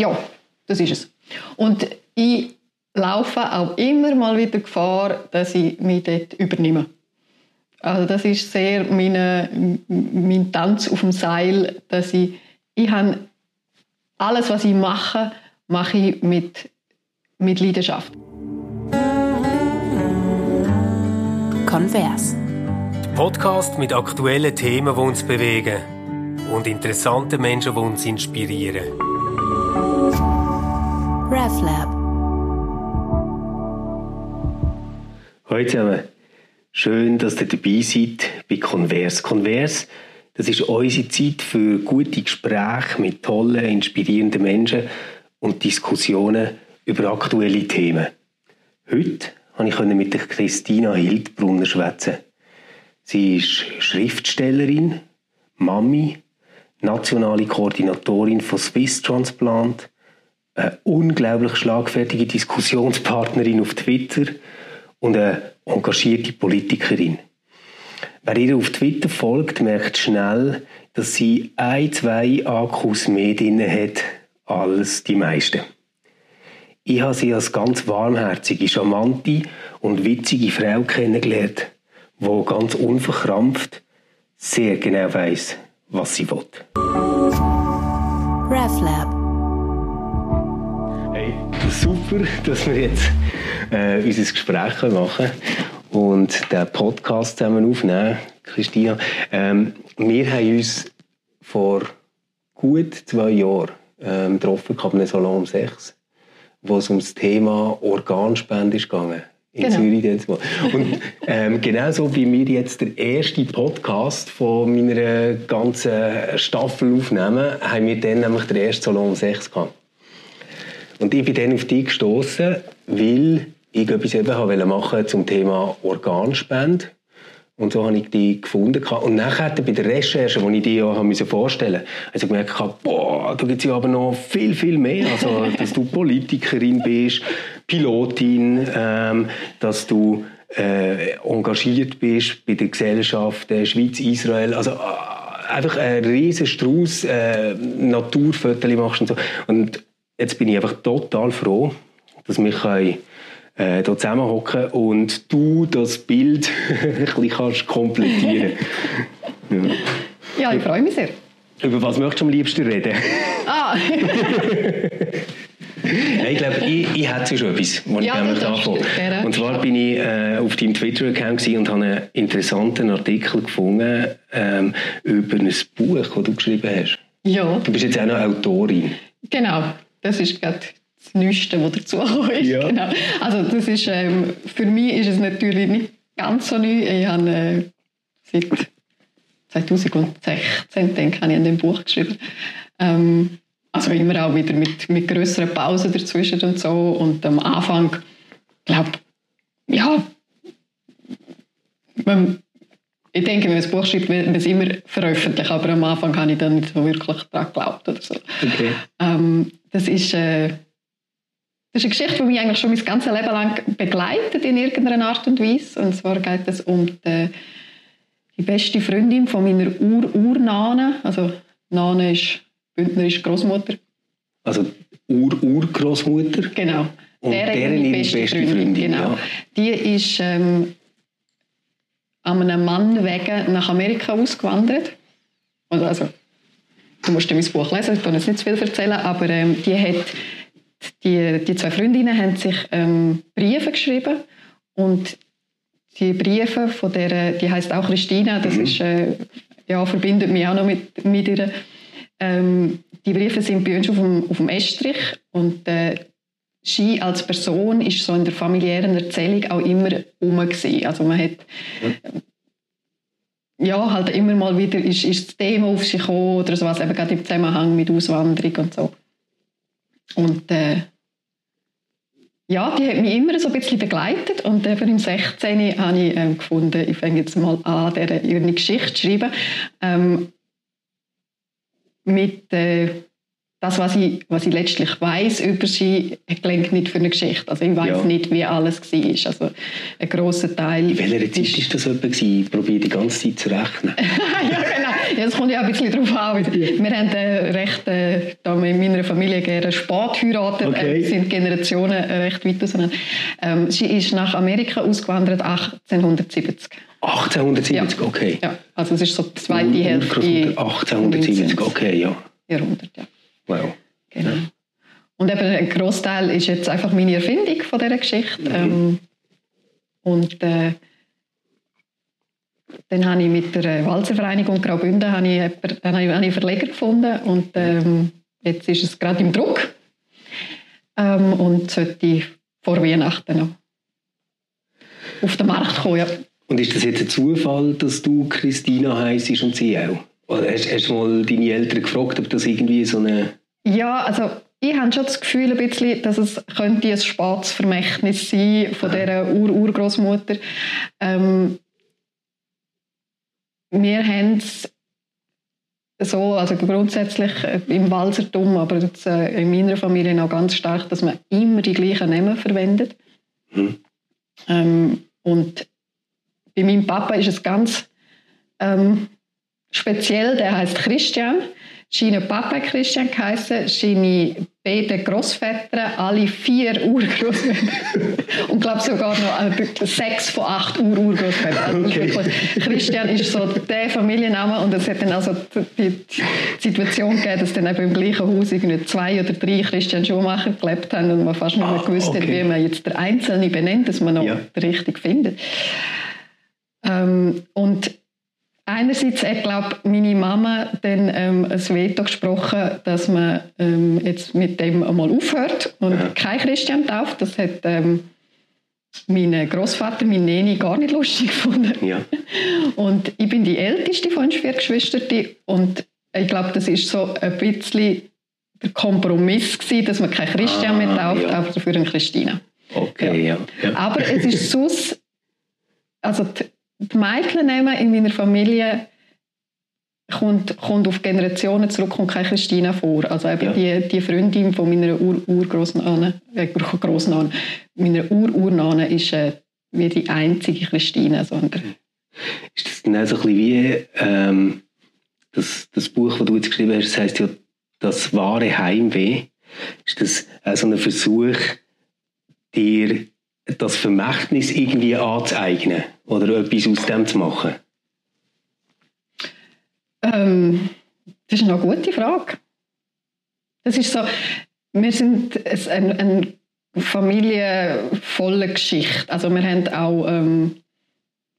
Ja, das ist es. Und ich laufe auch immer mal wieder Gefahr, dass ich mich dort übernehme. Also das ist sehr meine, mein Tanz auf dem Seil, dass ich, ich habe alles, was ich mache, mache ich mit, mit Leidenschaft. Konvers. Podcast mit aktuellen Themen, die uns bewegen und interessanten Menschen, die uns inspirieren. RefLab. Hallo zusammen. Schön, dass ihr dabei seid bei Convers. Convers, das ist unsere Zeit für gute Gespräche mit tollen, inspirierenden Menschen und Diskussionen über aktuelle Themen. Heute konnte ich mit Christina Hildbrunner schwätzen. Sie ist Schriftstellerin, Mami, nationale Koordinatorin von Swiss Transplant, eine unglaublich schlagfertige Diskussionspartnerin auf Twitter und eine engagierte Politikerin. Wer ihr auf Twitter folgt, merkt schnell, dass sie ein, zwei Akkus mehr drin hat als die meisten. Ich habe sie als ganz warmherzige, charmante und witzige Frau kennengelernt, die ganz unverkrampft sehr genau weiß, was sie will. RefLab. Hey, super, dass wir jetzt äh, unser Gespräch machen und den Podcast zusammen aufnehmen, Christina. Ähm, wir haben uns vor gut zwei Jahren ähm, getroffen, einem Salon um sechs, wo es um das Thema Organspende ist gegangen. In Genau. Zürich jetzt mal. Und ähm, genauso wie wir jetzt den ersten Podcast von meiner ganzen Staffel aufnehmen, haben wir dann nämlich den ersten Salon um sechs gehabt. Und ich bin dann auf dich gestoßen, weil ich etwas eben haben wollte machen zum Thema Organspende. Und so habe ich die gefunden. Und nachher bei der Recherche, die ich dir ja habe vorstellen musste, ich gemerkt, boah, da gibt es ja aber noch viel, viel mehr. Also, dass du Politikerin bist, Pilotin, ähm, dass du äh, engagiert bist bei der Gesellschaft äh, Schweiz-Israel. Also, äh, einfach ein riesen Strauß äh, Naturfotos machst und so. Und jetzt bin ich einfach total froh, dass wir können, äh, hier zusammenhocken und du das Bild ein bisschen kannst komplettieren ja. Ja, ich freue mich sehr. Über was möchtest du am liebsten reden? Ah, ich glaube, ich, ich hätte schon etwas, was Ja, ich du gerne. Und zwar bin ich äh, auf deinem Twitter-Account und habe einen interessanten Artikel gefunden ähm, über ein Buch, das du geschrieben hast. ja, Du bist jetzt auch noch Autorin. genau. Das ist gerade das Neueste, was dazu gekommen ist. Ja. Genau. Also das ist, ähm, für mich ist es natürlich nicht ganz so neu. Ich habe äh, seit 2016 denke ich, habe ich an dem Buch geschrieben. Ähm, also immer auch wieder mit, mit größeren Pausen dazwischen und so. Und am Anfang, glaube ja, man, ich denke, wenn man ein Buch schreibt, will man es immer veröffentlichen. Aber am Anfang habe ich dann nicht so wirklich daran geglaubt oder so. Okay. Ähm, das ist, äh, das ist eine Geschichte, die mich eigentlich schon mein ganzes Leben lang begleitet in irgendeiner Art und Weise. Und zwar geht es um die, die beste Freundin von meiner Ur-Urnane. Also Nane ist bündnerische Großmutter. Also Ur-Urgroßmutter. Genau. Und Deren deren meine beste, beste Freundin. Freundin, genau. ja. Die ist ähm, an einem Mann wegen nach Amerika ausgewandert. Also, du musst mein Buch lesen, ich kann jetzt nicht zu viel erzählen, aber ähm, die, hat, die, die zwei Freundinnen haben sich ähm, Briefe geschrieben und die Briefe von der, die heißt auch Christina, das ist, äh, ja, verbindet mich auch noch mit, mit ihr. Ähm, die Briefe sind bei uns auf dem, auf dem Estrich und äh, sie als Person ist so in der familiären Erzählung auch immer gewesen. Also man hat ja halt immer mal wieder ist, ist das Thema auf sich gekommen oder sowas eben gerade im Zusammenhang mit Auswanderung und so. Und äh, ja, die hat mich immer so ein bisschen begleitet und eben im 16. habe ich ähm, gefunden, ich fange jetzt mal an, der ihre Geschichte zu schreiben. Ähm, mit äh, das, was ich, was ich letztlich weiß über sie, gelingt nicht für eine Geschichte. Also ich weiß Ja. nicht, wie alles war. Also ein grosser Teil. In welcher Zeit war das etwa? gewesen? Ich probiere die ganze Zeit zu rechnen. ja, genau. ja, es kommt ja ein bisschen darauf an. Wir haben äh, recht, äh, da in meiner Familie gerne spät heiraten, Okay. äh, sind Generationen äh, recht weit auseinander. Ähm, sie ist nach Amerika ausgewandert 1870. 1870, okay. Ja, also es ist so die zweite Hälfte Urgroßmutter 1870, 19. okay, ja. Jahrhundert. Ja. Wow. Genau. Und eben ein Großteil ist jetzt einfach meine Erfindung von dieser Geschichte. Ähm, und äh, dann habe ich mit der Walzervereinigung Graubünden habe ich, jemanden- habe ich einen Verleger gefunden und ähm, jetzt ist es gerade im Druck ähm, und sollte vor Weihnachten noch auf den Markt kommen. Ja. Und ist das jetzt ein Zufall, dass du Christina heisst und sie auch? Oder hast, hast du mal deine Eltern gefragt, ob das irgendwie so eine... Ja, also ich habe schon das Gefühl, ein bisschen, dass es könnte ein spätes Vermächtnis sein von dieser Ur-Urgroßmutter. Ähm, wir haben es so, also grundsätzlich äh, im Walsertum, aber jetzt, äh, in meiner Familie noch ganz stark, dass man immer die gleichen Namen verwendet. Hm. Ähm, und bei meinem Papa ist es ganz ähm, speziell, der heißt Christian. Seine Papa Christian geheißen, seine beiden Großväter, alle vier Urgroßväter. Und glaube sogar noch äh, sechs von acht Ur-Urgroßvätern. Das ist Okay. Christian ist so der Familienname und es hat dann also die Situation gegeben, dass dann eben im gleichen Haus irgendwie zwei oder drei Christian Schumacher gelebt haben und man fast nicht mehr Ah, gewusst hat, okay. wie man jetzt der Einzelne benennt, dass man noch Ja. richtig findet. Ähm, und einerseits hat, glaube meine Mama dann ähm, ein Veto gesprochen, dass man ähm, jetzt mit dem einmal aufhört und Ja. kein Christian tauft. Das hat ähm, mein Großvater, mein Neni, gar nicht lustig gefunden. Ja. Und ich bin die älteste von vier Geschwistern und ich glaube, das ist so ein bisschen der Kompromiss gewesen, dass man kein Christian Ah, mehr tauft, ja. aber dafür einen Christina. Okay, ja. ja. Aber es ist sonst, also die, die Mädchennamen in meiner Familie kommt, kommt auf Generationen zurück und keine Christina vor. Also eben Ja. die, die Freundin von meiner Ur Urgroßnahme, äh, Großnahme, meiner Ur-Urnahme ist äh, wie die einzige Christina. Sondern, Ist das auch so ein bisschen wie ähm, das, das Buch, das du jetzt geschrieben hast, das heisst ja «Das wahre Heimweh». Ist das auch so ein Versuch, dir das Vermächtnis irgendwie anzueignen oder etwas aus dem zu machen? ähm, das ist eine gute Frage. Das ist so, wir sind ein, eine Familie Geschichte. Also wir haben auch ähm,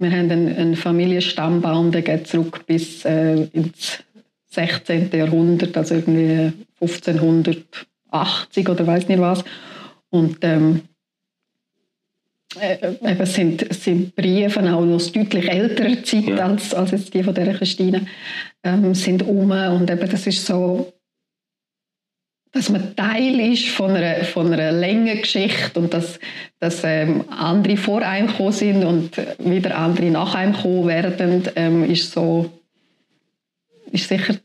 wir haben einen, einen Familienstammbaum, der geht zurück bis äh, ins 16. Jahrhundert, also irgendwie 1580 oder weiß nicht was. Und ähm, äh, es sind, sind Briefe auch aus deutlich älterer Zeit Ja. als, als jetzt die von der Christine ähm, sind um und eben das ist so dass man Teil ist von einer, von einer längeren Geschichte und dass, dass ähm, andere vor einem gekommen sind und wieder andere nach einem gekommen werden, ähm, ist so ist sicher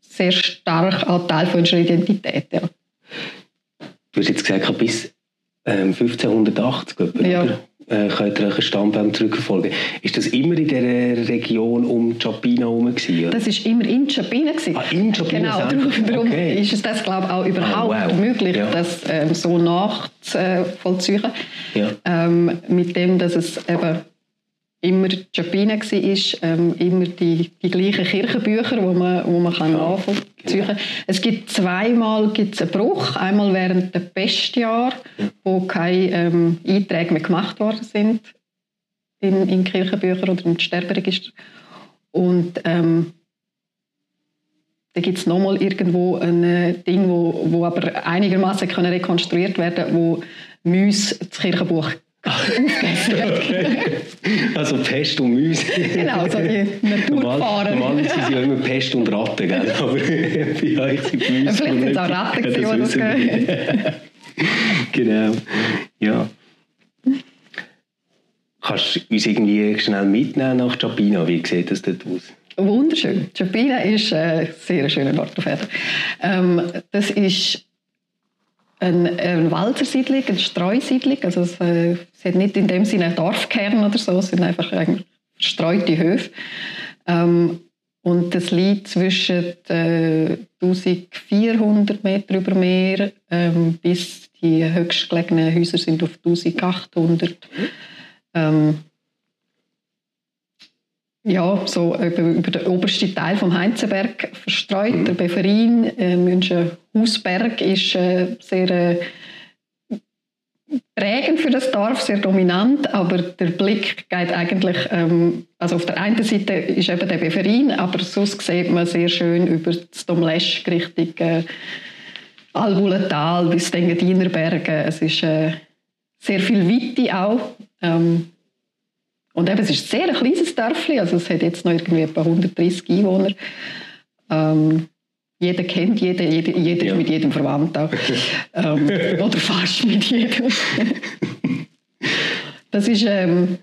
sehr stark auch Teil von unserer Identität. Ja. Du hast jetzt gesagt, bis ähm, 1580 etwa, Ja. oder? Äh, könnt ihr euch einen Stammbaum zurückverfolgen. Ist das immer in dieser Region um Chapina herum? Das ist immer in Chapina. Ah, in Chapina Genau, darum, darum Okay. ist es das glaube ich auch überhaupt Ah, wow. möglich, Ja. das ähm, so nachzuvollziehen. Ja. ähm, mit dem, dass es eben immer Chapina war, ähm, immer die, die gleichen Kirchenbücher, wo man, wo man kann nachvollziehen kann. Es gibt zweimal gibt's einen Bruch, einmal während der Pestjahr, wo keine ähm, Einträge mehr gemacht worden sind in, in Kirchenbücher oder im Sterberegister. Und ähm, da gibt es nochmal irgendwo ein äh, Ding, wo, wo aber einigermaßen können rekonstruiert werden wo Müs das Kirchenbuch hat. Also Pest und Mäuse. genau, so die Normal, Naturgefahren. normalerweise sind sie ja immer Pest und Ratten, gell? aber bei euch sind die Mäuse. Vielleicht sind es auch Ratten, gewesen, Ja, die das das. Genau, ja. Kannst du uns irgendwie schnell mitnehmen nach Chapina? Wie sieht das dort aus? Wunderschön. Chapina ist ein sehr schöner Ort auf Erden. Ähm, das ist eine, eine Walzersiedlung, eine Streusiedlung. Also es, äh, es hat nicht in dem Sinne einen Dorfkern oder so, es sind einfach verstreute Höfe. Ähm, Und das liegt zwischen äh, 1400 Meter über Meer ähm, bis die höchstgelegenen Häuser sind auf 1800. Ähm, ja, so über, über den obersten Teil vom Heinzenberg verstreut. Mhm. Der Beverin, äh, Münchenhausberg, ist äh, sehr äh, prägend für das Dorf, sehr dominant, aber der Blick geht eigentlich, ähm, also auf der einen Seite ist eben der Beverin, aber sonst sieht man sehr schön über das Domlesch Richtung äh, Albulental bis den Engadiner Bergen. Es ist äh, sehr viel Weite auch. Ähm, und eben, es ist ein sehr kleines Dörfli, also es hat jetzt noch irgendwie etwa 130 Einwohner. Ähm, jeder kennt jeden, jeder, jeder ja. ist mit jedem verwandt auch. ähm, oder fast mit jedem. das ist, ähm,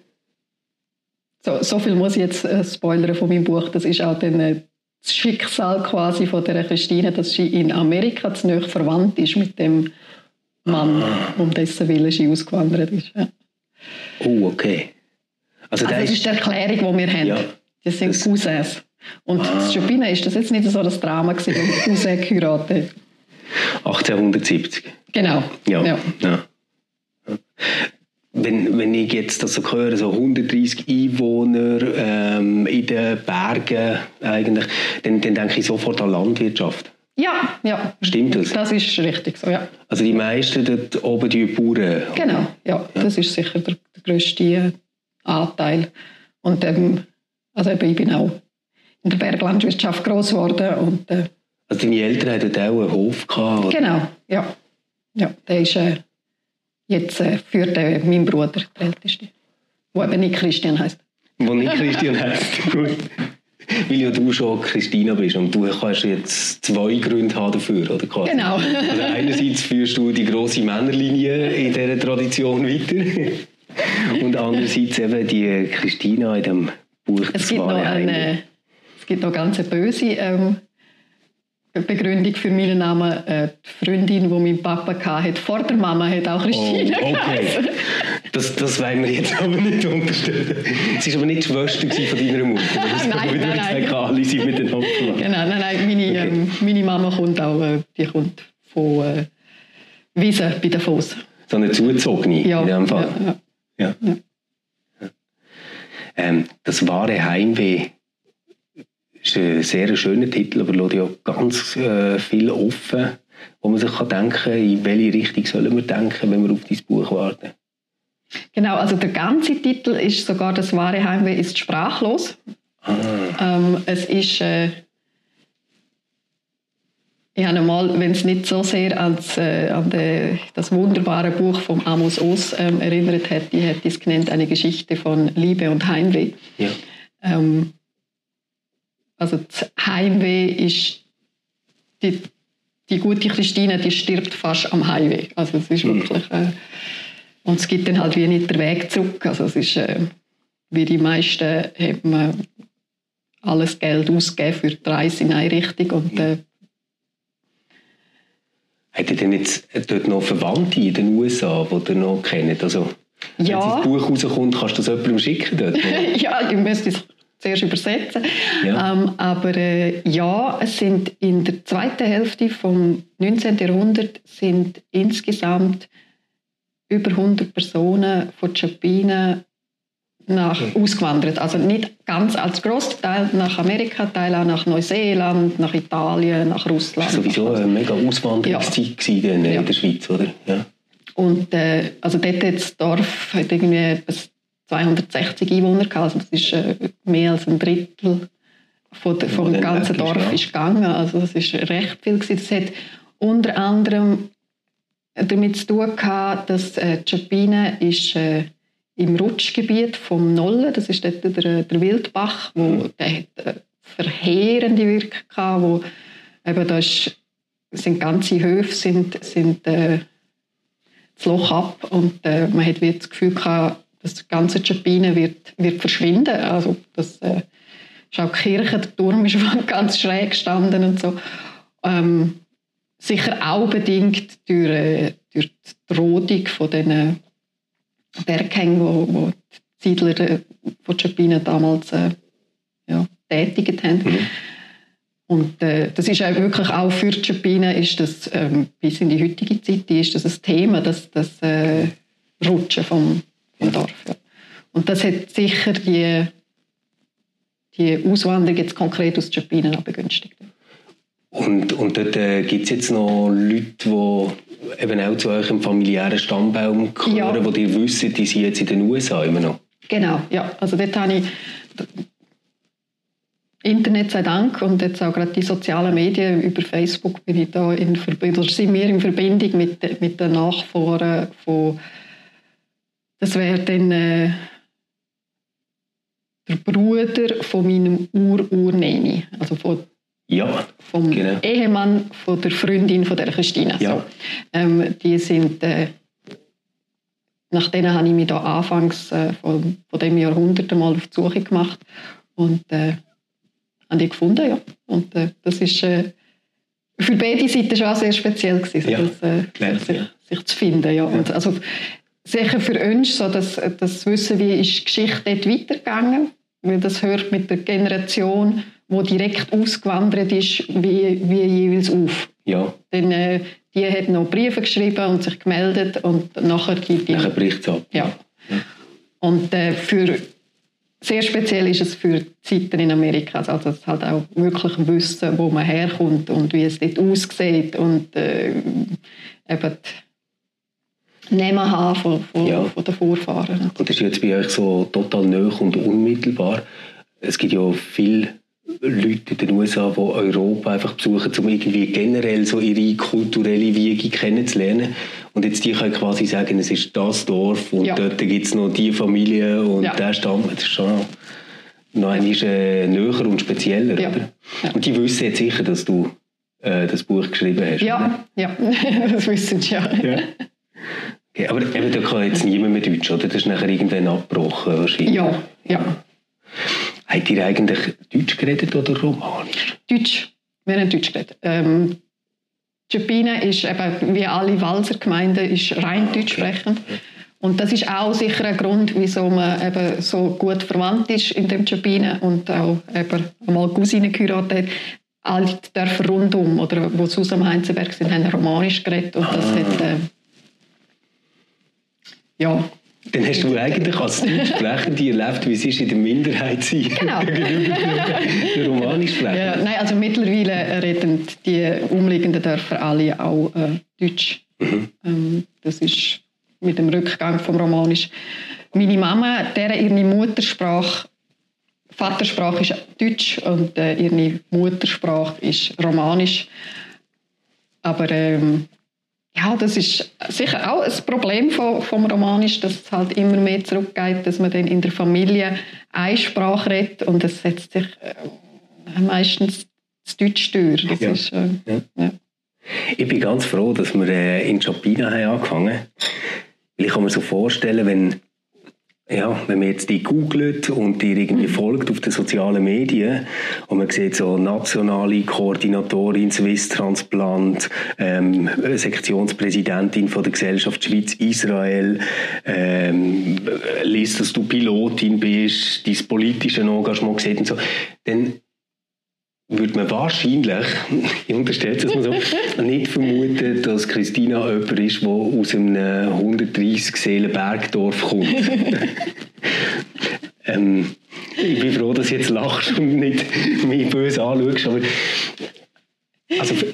so, so, viel muss ich jetzt äh, spoilern von meinem Buch, das ist auch dann, äh, das Schicksal quasi von der Christine, dass sie in Amerika zu nahe verwandt ist mit dem Mann, um dessen Willen sie ausgewandert ist. Ja. Oh, okay. Also, also das ist die Erklärung, die wir haben. Ja, das sind das Cousins. Und ah. das Chopin ist das jetzt nicht so das Drama gewesen, wenn Cousin geheiratet 1870. Genau. Ja. ja. ja. Wenn, wenn ich jetzt das so höre, so 130 Einwohner ähm, in den Bergen eigentlich, dann, dann denke ich sofort an Landwirtschaft. Ja, ja. Stimmt das? Das ist richtig so, ja. Also die meisten dort oben die Bauern? Genau, ja. ja. Das ist sicher der, der grösste Anteil. Und ähm, also ich bin auch in der Berglandwirtschaft groß geworden. Und, äh, also deine Eltern hatten auch einen Hof gehabt? Oder? Genau, ja. ja der ist, äh, jetzt äh, führt äh, mein Bruder, der Älteste, der eben nicht Christian heißt. Wo nicht Christian heißt, gut. Weil ja du schon Christina bist und du kannst jetzt zwei Gründe haben dafür, oder? Quasi. Genau. Also einerseits führst du die große Männerlinie in dieser Tradition weiter und andererseits eben die Christina in dem Buch. Es gibt noch eine, es gibt noch ganz eine böse ähm, Begründung für meinen Namen. Äh, die Freundin, die mein Papa hatte, vor der Mama, hat auch Christina oh, okay. Das, das wollen wir jetzt aber nicht unterstellen. Sie war aber nicht die Schwester von deiner Mutter. Das nein, nein, nein. Sagen, alle sind miteinander Genau, nein, nein. Meine, okay. ähm, meine Mama kommt auch äh, die kommt von äh, Wiesen bei den Foss. So eine zugezogene ja, in dem Fall. Ja, ja. Ja. Ähm, das wahre Heimweh ist ein sehr schöner Titel, aber lässt ja ganz äh, viel offen, wo man sich kann denken kann, in welche Richtung sollen wir denken, wenn wir auf dieses Buch warten. Genau, also der ganze Titel ist sogar «Das wahre Heimweh ist sprachlos». Ah. Ähm, es ist... Äh, ich habe einmal, wenn es nicht so sehr als, äh, an de, das wunderbare Buch von Amos Oz ähm, erinnert hätte, hätte ich es genannt, eine Geschichte von Liebe und Heimweh. Ja. Ähm, also das Heimweh ist die, die gute Christine, die stirbt fast am Heimweh. Also es ist mhm. wirklich äh, und es gibt dann halt wie nicht den Weg zurück. Also es ist äh, wie die meisten hat man alles Geld ausgegeben für die Reise in eine Richtung und äh, hat ihr denn jetzt dort noch Verwandte in den USA, die ihr noch kennt? Also, ja. Wenn das Buch rauskommt, kannst du das jemandem schicken dort? ja, ich müsste es zuerst übersetzen. Ja. Ähm, aber äh, ja, es sind in der zweiten Hälfte vom 19. Jahrhundert sind insgesamt über 100 Personen von Chapinen nach, ausgewandert. Also nicht ganz als Großteil nach Amerika, Teil auch nach Neuseeland, nach Italien, nach Russland. Das war sowieso eine mega Auswanderungszeit ja. in, ja. der Schweiz, oder? Ja. Und äh, also dort hat das Dorf hat irgendwie 260 Einwohner gehabt. Also das ist äh, mehr als ein Drittel von der, vom ganzen Dorf ja. ist gegangen. Also das ist recht viel gewesen. Das hat unter anderem damit zu tun gehabt, dass äh, Chapine ist äh, im Rutschgebiet vom Nollen, das ist dort der, der Wildbach, wo mhm. der hat eine verheerende Wirkung gehabt, wo eben da ist, sind ganze Höfe sind, sind äh, das Loch ab und äh, man hat das Gefühl gehabt, das ganze Chapine wird, wird verschwinden. Also das äh, ist auch die Kirche, der Turm ist ganz schräg gestanden und so. Ähm, sicher auch bedingt durch, äh, durch die Rodung von diesen Berghängen, wo, wo die Siedler äh, von Chapine damals äh, ja, getätigt haben. Mhm. Und äh, das ist auch wirklich auch für die ist das ähm, bis in die heutige Zeit ist das ein Thema, das, das äh, Rutschen vom, vom Dorf. Ja. Und das hat sicher die, die Auswanderung jetzt konkret aus Chapinen auch begünstigt. Und, und dort äh, gibt es jetzt noch Leute, die eben auch zu euch im familiären Stammbaum gehören, ja. wo ihr wisst, die sind jetzt in den USA immer noch? Genau, ja. Also dort habe ich Internet sei Dank und jetzt auch gerade die sozialen Medien über Facebook bin ich da in Verbindung, sind wir in Verbindung mit, mit den Nachfahren von das wäre dann äh, der Bruder von meinem Ur-Urneni, also von ja, vom genau. Ehemann von der Freundin von der Christina. Ja. So. Ähm, die sind, äh, nach denen habe ich mich da anfangs äh, von, von dem Jahrhundert mal auf die Suche gemacht und äh, habe die gefunden, ja. Und äh, das ist äh, für beide Seiten schon sehr speziell gewesen, ja. das, äh, sich, sich, zu finden, ja. Und, also, sicher für uns so, dass das Wissen, wie ist die Geschichte dort weitergegangen, weil das hört mit der Generation wo direkt ausgewandert ist, wie, wie jeweils auf. Ja. Dann, äh, die hat noch Briefe geschrieben und sich gemeldet und nachher die... die nachher bricht es ab. Ja. ja. Und äh, für, sehr speziell ist es für die Zeiten in Amerika, also das halt auch wirklich wissen, wo man herkommt und wie es dort aussieht und äh, eben Nehmen haben von, von, ja. von den Vorfahren. Und das ist jetzt bei euch so total neu und unmittelbar. Es gibt ja viele Leute in den USA, die Europa einfach besuchen, um irgendwie generell so ihre kulturelle Wiege kennenzulernen. Und jetzt die können quasi sagen, es ist das Dorf und ja. dort gibt es noch die Familie und ja. der Stamm. Das ist schon noch einmal äh, näher und spezieller. Ja. Oder? Und die wissen jetzt sicher, dass du äh, das Buch geschrieben hast. Ja, ja. das wissen sie ja. ja. Okay, aber eben, da kann jetzt niemand mehr Deutsch, oder? Das ist nachher irgendwann abgebrochen wahrscheinlich. Ja, ja. Habt ihr eigentlich Deutsch geredet oder Romanisch? Deutsch. Wir haben Deutsch geredet. Ähm, Chapina ist eben, wie alle Walser Gemeinden, ist rein ah, Deutsch sprechend. Und das ist auch sicher ein Grund, wieso man eben so gut verwandt ist in dem Chapina und auch eben einmal Cousine geheiratet hat. Alle Dörfer rundum, oder wo aus am Heinzenberg sind, haben Romanisch geredet und das ah. hat, äh, ja, dann hast du eigentlich als Deutschsprechende erlebt, wie es ist, in der Minderheit zu sein genau. den romanisch Sprechenden. Ja, nein, also mittlerweile reden die umliegenden Dörfer alle auch äh, Deutsch. Mhm. Ähm, das ist mit dem Rückgang vom Romanisch. Meine Mama, deren ihre Muttersprache, Vatersprache ist Deutsch und äh, ihre Muttersprache ist Romanisch. Aber ähm, ja, das ist sicher auch ein Problem vom, vom Romanisch, dass es halt immer mehr zurückgeht, dass man dann in der Familie eine Sprache redet und es setzt sich äh, meistens das Deutsch durch. Das ja. Ist, äh, ja. Ja. Ich bin ganz froh, dass wir äh, in Chapina haben angefangen haben. ich kann mir so vorstellen, wenn ja, wenn man jetzt die googelt und die irgendwie mhm. folgt auf den sozialen Medien und man sieht so nationale Koordinatorin Swiss Transplant, ähm, Sektionspräsidentin von der Gesellschaft Schweiz Israel, ähm, liest, dass du Pilotin bist, dein politische Engagement sieht und so, dann würde man wahrscheinlich, ich unterstelle es mal so, nicht vermuten, dass Christina jemand ist, der aus einem 130 Seelen Bergdorf kommt. ähm, ich bin froh, dass du jetzt lachst und nicht mich böse anschaust, aber also für,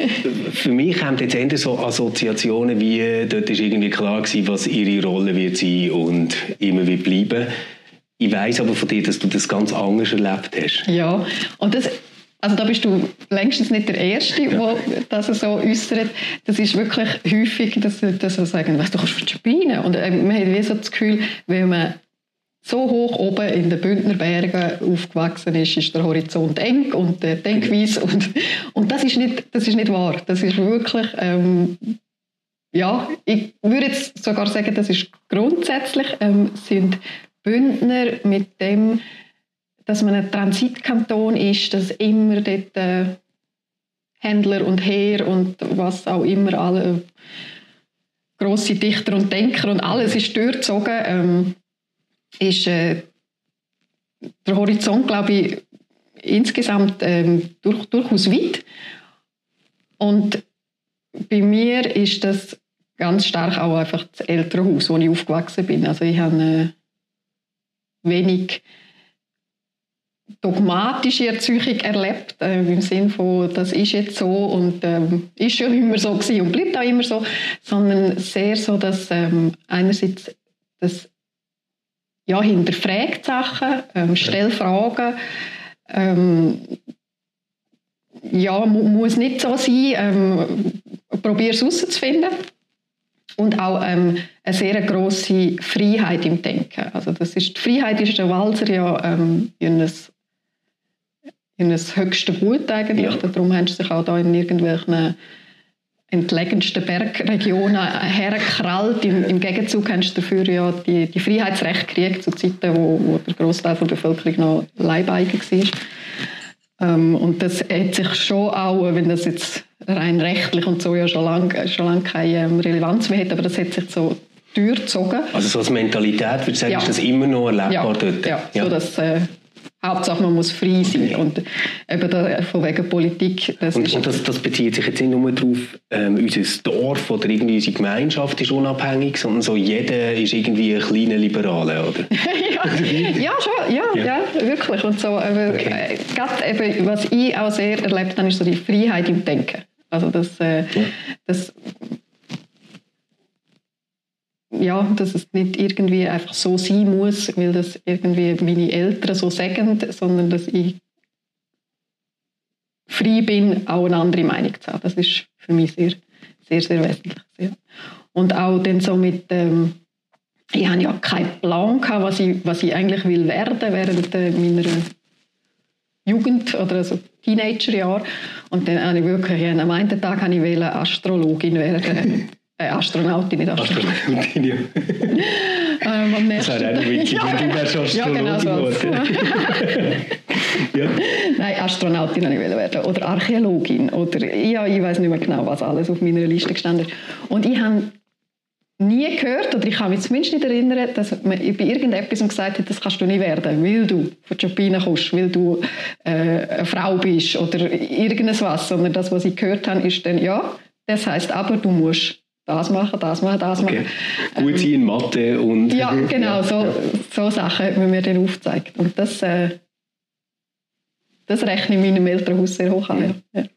für mich haben jetzt eher so Assoziationen wie, dort ist irgendwie klar gewesen, was ihre Rolle wird sein und immer wird bleiben. Ich weiß aber von dir, dass du das ganz anders erlebt hast. Ja, und das also da bist du längstens nicht der Erste, der das so äußert. Das ist wirklich häufig, dass, dass sie sagen, weißt, du kannst verspinnen. Und äh, man hat wie so das Gefühl, wenn man so hoch oben in den Bündner Bergen aufgewachsen ist, ist der Horizont eng und der Denkweise und, und das ist nicht, das ist nicht wahr. Das ist wirklich, ähm, ja, ich würde jetzt sogar sagen, das ist grundsätzlich ähm, sind Bündner mit dem dass man ein Transitkanton ist, dass immer dort äh, Händler und Heer und was auch immer alle große Dichter und Denker und alles ist durchgezogen, ähm, ist äh, der Horizont, glaube ich, insgesamt ähm, durch, durchaus weit. Und bei mir ist das ganz stark auch einfach das ältere Haus, wo ich aufgewachsen bin. Also ich habe äh, wenig dogmatische Erzeugung erlebt, äh, im Sinne von, das ist jetzt so und ähm, ist schon immer so gewesen und bleibt auch immer so, sondern sehr so, dass ähm, einerseits das ja, hinterfragt Sachen, ähm, stellt Fragen, ähm, ja, mu muss nicht so sein, ähm, probiere es herauszufinden und auch ähm, eine sehr große Freiheit im Denken. Also das ist, die Freiheit ist der Walser ja ähm, in ein, in ein höchstes Gut eigentlich. Ja. Darum haben sie sich auch da in irgendwelchen entlegensten Bergregionen hergekrallt. Im, Im, Gegenzug haben sie dafür ja die, die Freiheitsrechte gekriegt zu Zeiten, wo, wo der Großteil der Bevölkerung noch Leibeigen war. Ähm, und das hat sich schon auch, wenn das jetzt rein rechtlich und so ja schon lange schon lang keine ähm, Relevanz mehr hat, aber das hat sich so durchgezogen. Also so als Mentalität, würde ich sagen, ja. ist das immer noch erlebbar ja. dort? Ja, ja. so dass äh, Hauptsache man muss frei sein und eben da, von wegen Politik. Das und, und das, das, bezieht sich jetzt nicht nur darauf, ähm, unser Dorf oder irgendwie unsere Gemeinschaft ist unabhängig, sondern so jeder ist irgendwie ein kleiner Liberaler, oder? ja, ja, schon, ja, ja, ja. wirklich. Und so, aber okay. äh, eben, was ich auch sehr erlebt habe, ist so die Freiheit im Denken. Also das, äh, ja. das ja, dass es nicht irgendwie einfach so sein muss, weil das irgendwie meine Eltern so sagen, sondern dass ich frei bin, auch eine andere Meinung zu haben. Das ist für mich sehr, sehr, sehr wesentlich. Ja. Und auch dann so mit, ähm, ich habe ja keinen Plan gehabt, was ich, was ich eigentlich will werden während äh, meiner Jugend oder also Teenagerjahr. Und dann habe ich wirklich, am einen Tag habe ich Astrologin werden. Äh, Astronautin, nicht Astronautin. Astronautin, ja. ähm, das wäre auch witzig, ja, wenn du wärst Astronautin ja, genau so. ja. Nein, Astronautin wollte ich werden. Oder Archäologin. Oder, ja, ich weiß nicht mehr genau, was alles auf meiner Liste gestanden ist. Und ich habe nie gehört, oder ich kann mich zumindest nicht erinnern, dass man bei irgendetwas gesagt hat, das kannst du nicht werden, weil du von Jobina kommst, weil du äh, eine Frau bist oder irgendwas, sondern das, was ich gehört habe, ist dann, ja, das heißt aber, du musst das machen, das machen, das okay. machen. Gut sein in Mathe und... Ja, genau, so, so Sachen haben wir mir dann aufgezeigt. Und das, äh, das rechne ich meinem Elternhaus sehr hoch an. Ja. Ja.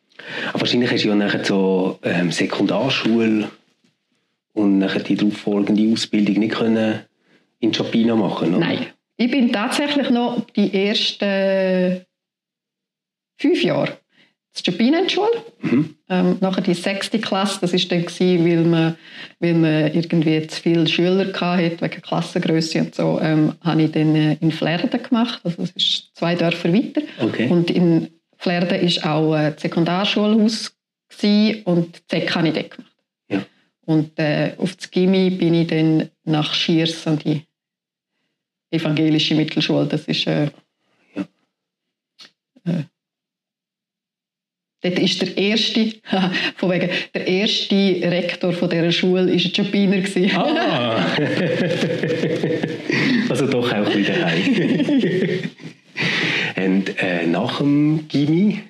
Aber wahrscheinlich hast du ja nachher so ähm, Sekundarschule und nachher die darauf folgende Ausbildung nicht können in Chapina machen oder? Nein, ich bin tatsächlich noch die ersten fünf Jahre zur Bienenschule. Mhm. Ähm, nachher die sechste Klasse, das war dann gewesen, weil man, weil man irgendwie zu viele Schüler hatte, wegen Klassengröße und so, ähm, habe ich dann äh, in Flerden gemacht. Also das ist zwei Dörfer weiter. Okay. Und in Flerden war auch ein Sekundarschulhaus gewesen, und ZEC habe ich dort gemacht. Ja. Und äh, auf das Gimmi bin ich dann nach Schiers an die evangelische Mittelschule. Das ist äh, ja. äh, Dort ist der erste, von wegen, der erste Rektor von dieser Schule war ein Jobiner. Ah! also doch auch wieder heim. Und äh, nach dem Gimmi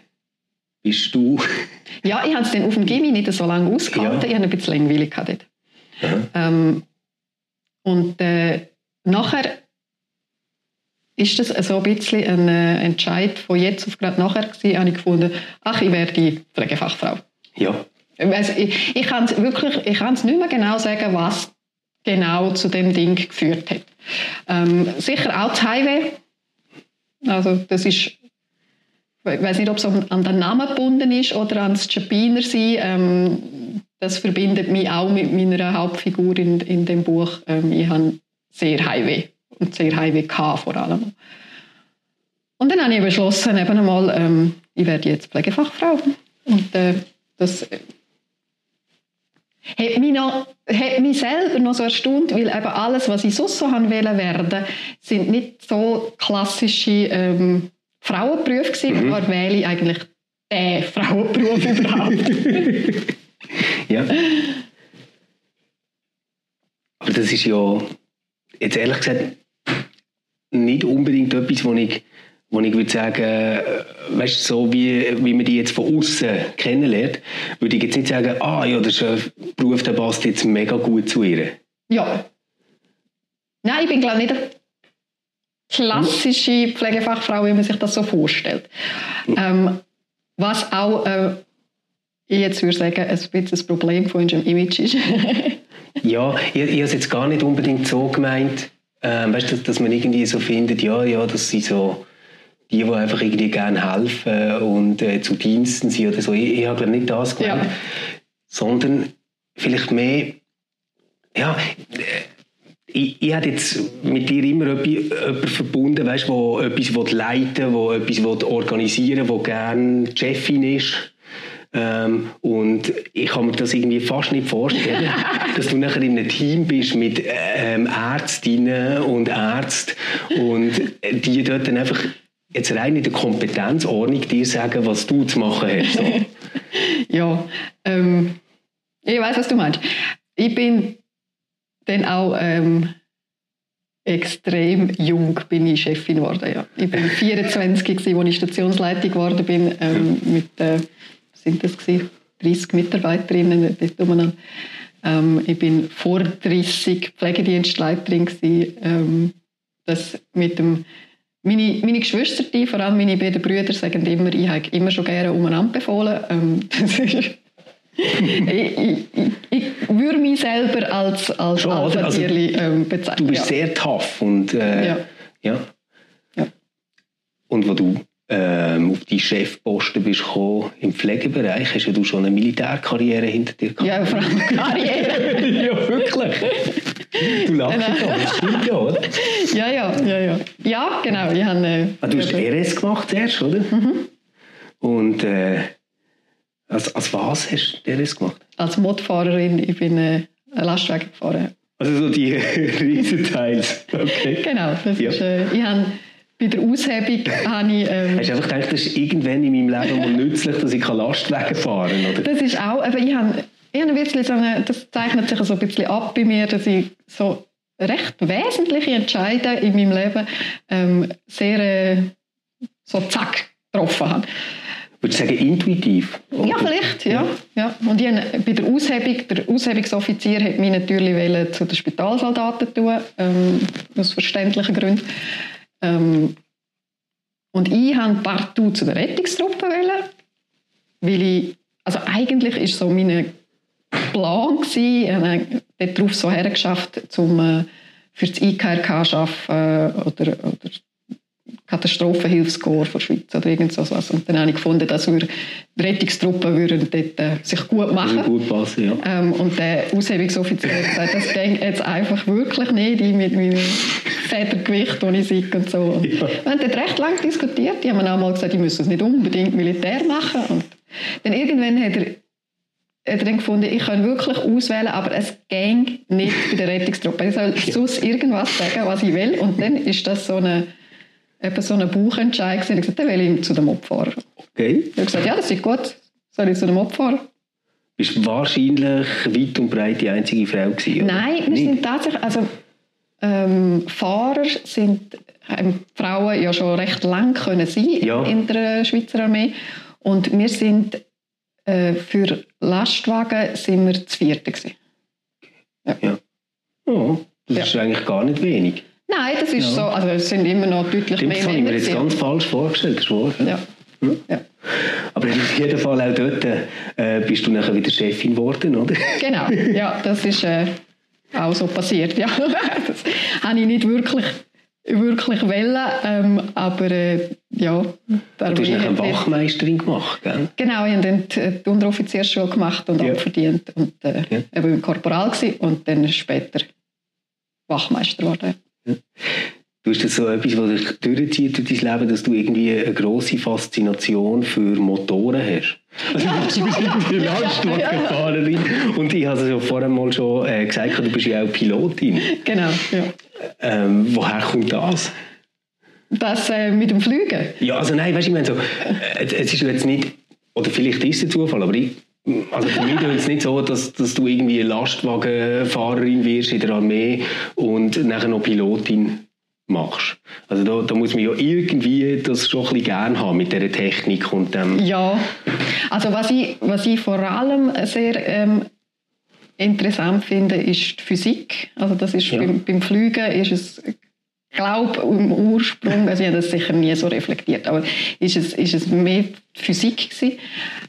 bist du... ja, ich habe es dann auf dem Gimmi nicht so lange ausgehalten. Ja. Ich hatte ein bisschen langweilig dort. Ähm, und äh, nachher ist das so ein bisschen ein äh, Entscheid von jetzt auf gerade nachher gewesen, habe ich gefunden, ach, ich werde Pflegefachfrau. Ja. Also ich, ich kann es wirklich, ich kann es nicht mehr genau sagen, was genau zu dem Ding geführt hat. Ähm, sicher auch das Highway. Also das ist, ich weiß nicht, ob es an den Namen gebunden ist oder an das Chapiner sein. Ähm, das verbindet mich auch mit meiner Hauptfigur in, in dem Buch. Ähm, ich habe sehr Highway und sehr HIWK vor allem. Und dann habe ich beschlossen, eben einmal, ähm, ich werde jetzt Pflegefachfrau. Und äh, das äh, hat mich, noch, hat mich selber noch so erstaunt, weil eben alles, was ich sonst so haben werden sind nicht so klassische ähm, Frauenberufe gewesen, mhm. aber wähle ich eigentlich den Frauenberuf überhaupt. ja. Aber das ist ja, jetzt ehrlich gesagt, nicht unbedingt etwas, wo ich wo ich würde sagen, äh, weißt, so wie, wie man die jetzt von außen kennenlernt, würde ich jetzt nicht sagen, ah ja, ein Beruf, der passt jetzt mega gut zu ihr. Ja. Nein, ich bin glaube nicht eine klassische Pflegefachfrau, wie man sich das so vorstellt. Ähm, was auch, äh, ich jetzt würde sagen, ein bisschen das Problem von unserem Image ist. ja, ich, ich habe es jetzt gar nicht unbedingt so gemeint, ähm, weißt, dass, dass man irgendwie so findet, ja, ja, dass sie so die, die einfach irgendwie gerne helfen und äh, zu Diensten sind oder so. Ich, ich habe nicht das gemeint, ja. sondern vielleicht mehr, ja, äh, ich, ich habe jetzt mit dir immer jemanden verbunden, weißt, wo etwas leiten will, wo etwas organisieren will, wo gerne Chefin ist. Ähm, und ich kann mir das irgendwie fast nicht vorstellen, dass du nachher in einem Team bist mit ähm, Ärztinnen und Ärzten und die dort dann einfach jetzt rein in der Kompetenzordnung dir sagen, was du zu machen hast. So. ja, ähm, ich weiß, was du meinst. Ich bin dann auch ähm, extrem jung bin ich Chefin geworden. Ja. Ich bin 24 als ich Stationsleitung geworden bin, ähm, mit äh, sind das gewesen? 30 Mitarbeiterinnen dort ähm, Ich bin vor 30 Pflegedienstleiterin gewesen, ähm, das mit dem meine, meine Geschwister, vor allem meine beiden Brüder, sagen immer, ich habe immer schon gerne umeinander befohlen. Ähm, das ist ich, ich, ich, würde mich selber als, als Alpha-Tierli also, ähm, bezeichnen. Du bist ja. sehr tough und äh, ja. ja. ja. Und wo du ähm, auf die Chefposten bist gekommen im Pflegebereich, hast du schon eine Militärkarriere hinter dir gehabt? Ja, vor allem Karriere. ja, wirklich. Du lachst genau. das stimmt ja, oder? Ja, ja, ja, ja. Ja, genau. Ich habe, äh, ah, du hast RS gemacht erst, oder? Mhm. Und äh, als, als was hast du RS gemacht? Als Modfahrerin. Ich bin äh, Lastwagen gefahren. Also so die Riesenteils. Okay. Genau. Das ja. ist, äh, ich habe bei der Aushebung habe ich... Ähm, Hast du einfach gedacht, das ist irgendwann in meinem Leben mal nützlich, dass ich Lastwagen fahren kann? Oder? Das ist auch... Aber ich habe, ich habe ein bisschen so eine, das zeichnet sich so ein bisschen ab bei mir, dass ich so recht wesentliche Entscheidungen in meinem Leben ähm, sehr äh, so zack getroffen habe. Würdest du sagen, intuitiv? Oder? Ja, vielleicht, ja. ja. Und ich, bei der Aushebung, der Aushebungsoffizier hat mich natürlich zu den Spitalsoldaten tun, ähm, aus verständlichen Gründen. Ähm, und ich wollte partout zu der Rettungstruppe, wollen, weil ich, also eigentlich ist so mein Plan gewesen, ich darauf so hergeschafft, um äh, für das IKRK zu arbeiten oder, oder Katastrophenhilfskorps der Schweiz oder irgend so was. Und dann habe ich gefunden, dass wir die Rettungstruppen würden dort, äh, sich gut machen. Gut passen, ja. Ähm, und der Aushebungsoffizier hat gesagt, das geht jetzt einfach wirklich nicht mit meinem Federgewicht, das ich sehe und so. Und ja. Wir haben dort recht lange diskutiert. Die haben auch mal gesagt, ich müsse es nicht unbedingt militär machen. Und dann irgendwann hat er hat er dann gefunden, ich kann wirklich auswählen, aber es ging nicht bei der Rettungstruppe. Ich soll sonst irgendwas sagen, was ich will. Und dann ist das so eine eben so ein Bauchentscheid gewesen. Ich gesagt, dann will ich zu dem fahren. Okay. Ich habe gesagt, ja, das ist gut. Soll ich zu dem Mob fahren? Bist du wahrscheinlich weit und breit die einzige Frau gewesen? Oder? Nein, wir sind tatsächlich, also ähm, Fahrer sind ähm, Frauen ja schon recht lang können sein ja. in der Schweizer Armee und wir sind äh, für Lastwagen sind wir zu vierten gewesen. Ja. ja. Oh, das ja. ist eigentlich gar nicht wenig. Nein, das ist ja. so. Also es sind immer noch deutlich Stimmt, mehr Das habe ich mir jetzt ganz falsch vorgestellt. Das wahr, ja. Hm? Ja. Aber in jedem Fall auch dort äh, bist du nachher wieder Chefin geworden, oder? Genau, ja, das ist äh, auch so passiert. Ja. Das habe ich nicht wirklich, wirklich wollen, ähm, aber äh, ja. Du hast eine Wachmeisterin gemacht, gell? Genau, ich habe dann die, die Unteroffiziersschule gemacht und ja. abverdient und äh, ja. eben im Korporal gewesen und dann später Wachmeister geworden. Du hast das so etwas, was dich durchzieht durch dein Leben, dass du irgendwie eine grosse Faszination für Motoren hast. Also ja. du bist irgendwie Landsportfahrerin ja. und ich habe es ja vorher mal schon äh, gesagt, du bist ja auch Pilotin. Genau, ja. Ähm, woher kommt das? Das äh, mit dem Fliegen? Ja, also nein, weißt du, ich meine so, äh, es ist jetzt nicht, oder vielleicht ist es ein Zufall, aber ich also für mich ist es nicht so, dass, dass du irgendwie Lastwagenfahrerin wirst in der Armee und nachher noch Pilotin. machst. Also da, da muss man ja irgendwie das schon ein bisschen gerne haben mit dieser Technik und dem... Ja, also was ich, was ich vor allem sehr ähm, interessant finde, ist die Physik. Also das ist ja. beim, beim Fliegen ist es glaube im Ursprung, also ich habe das sicher nie so reflektiert, aber ist es, ist es mehr Physik gewesen,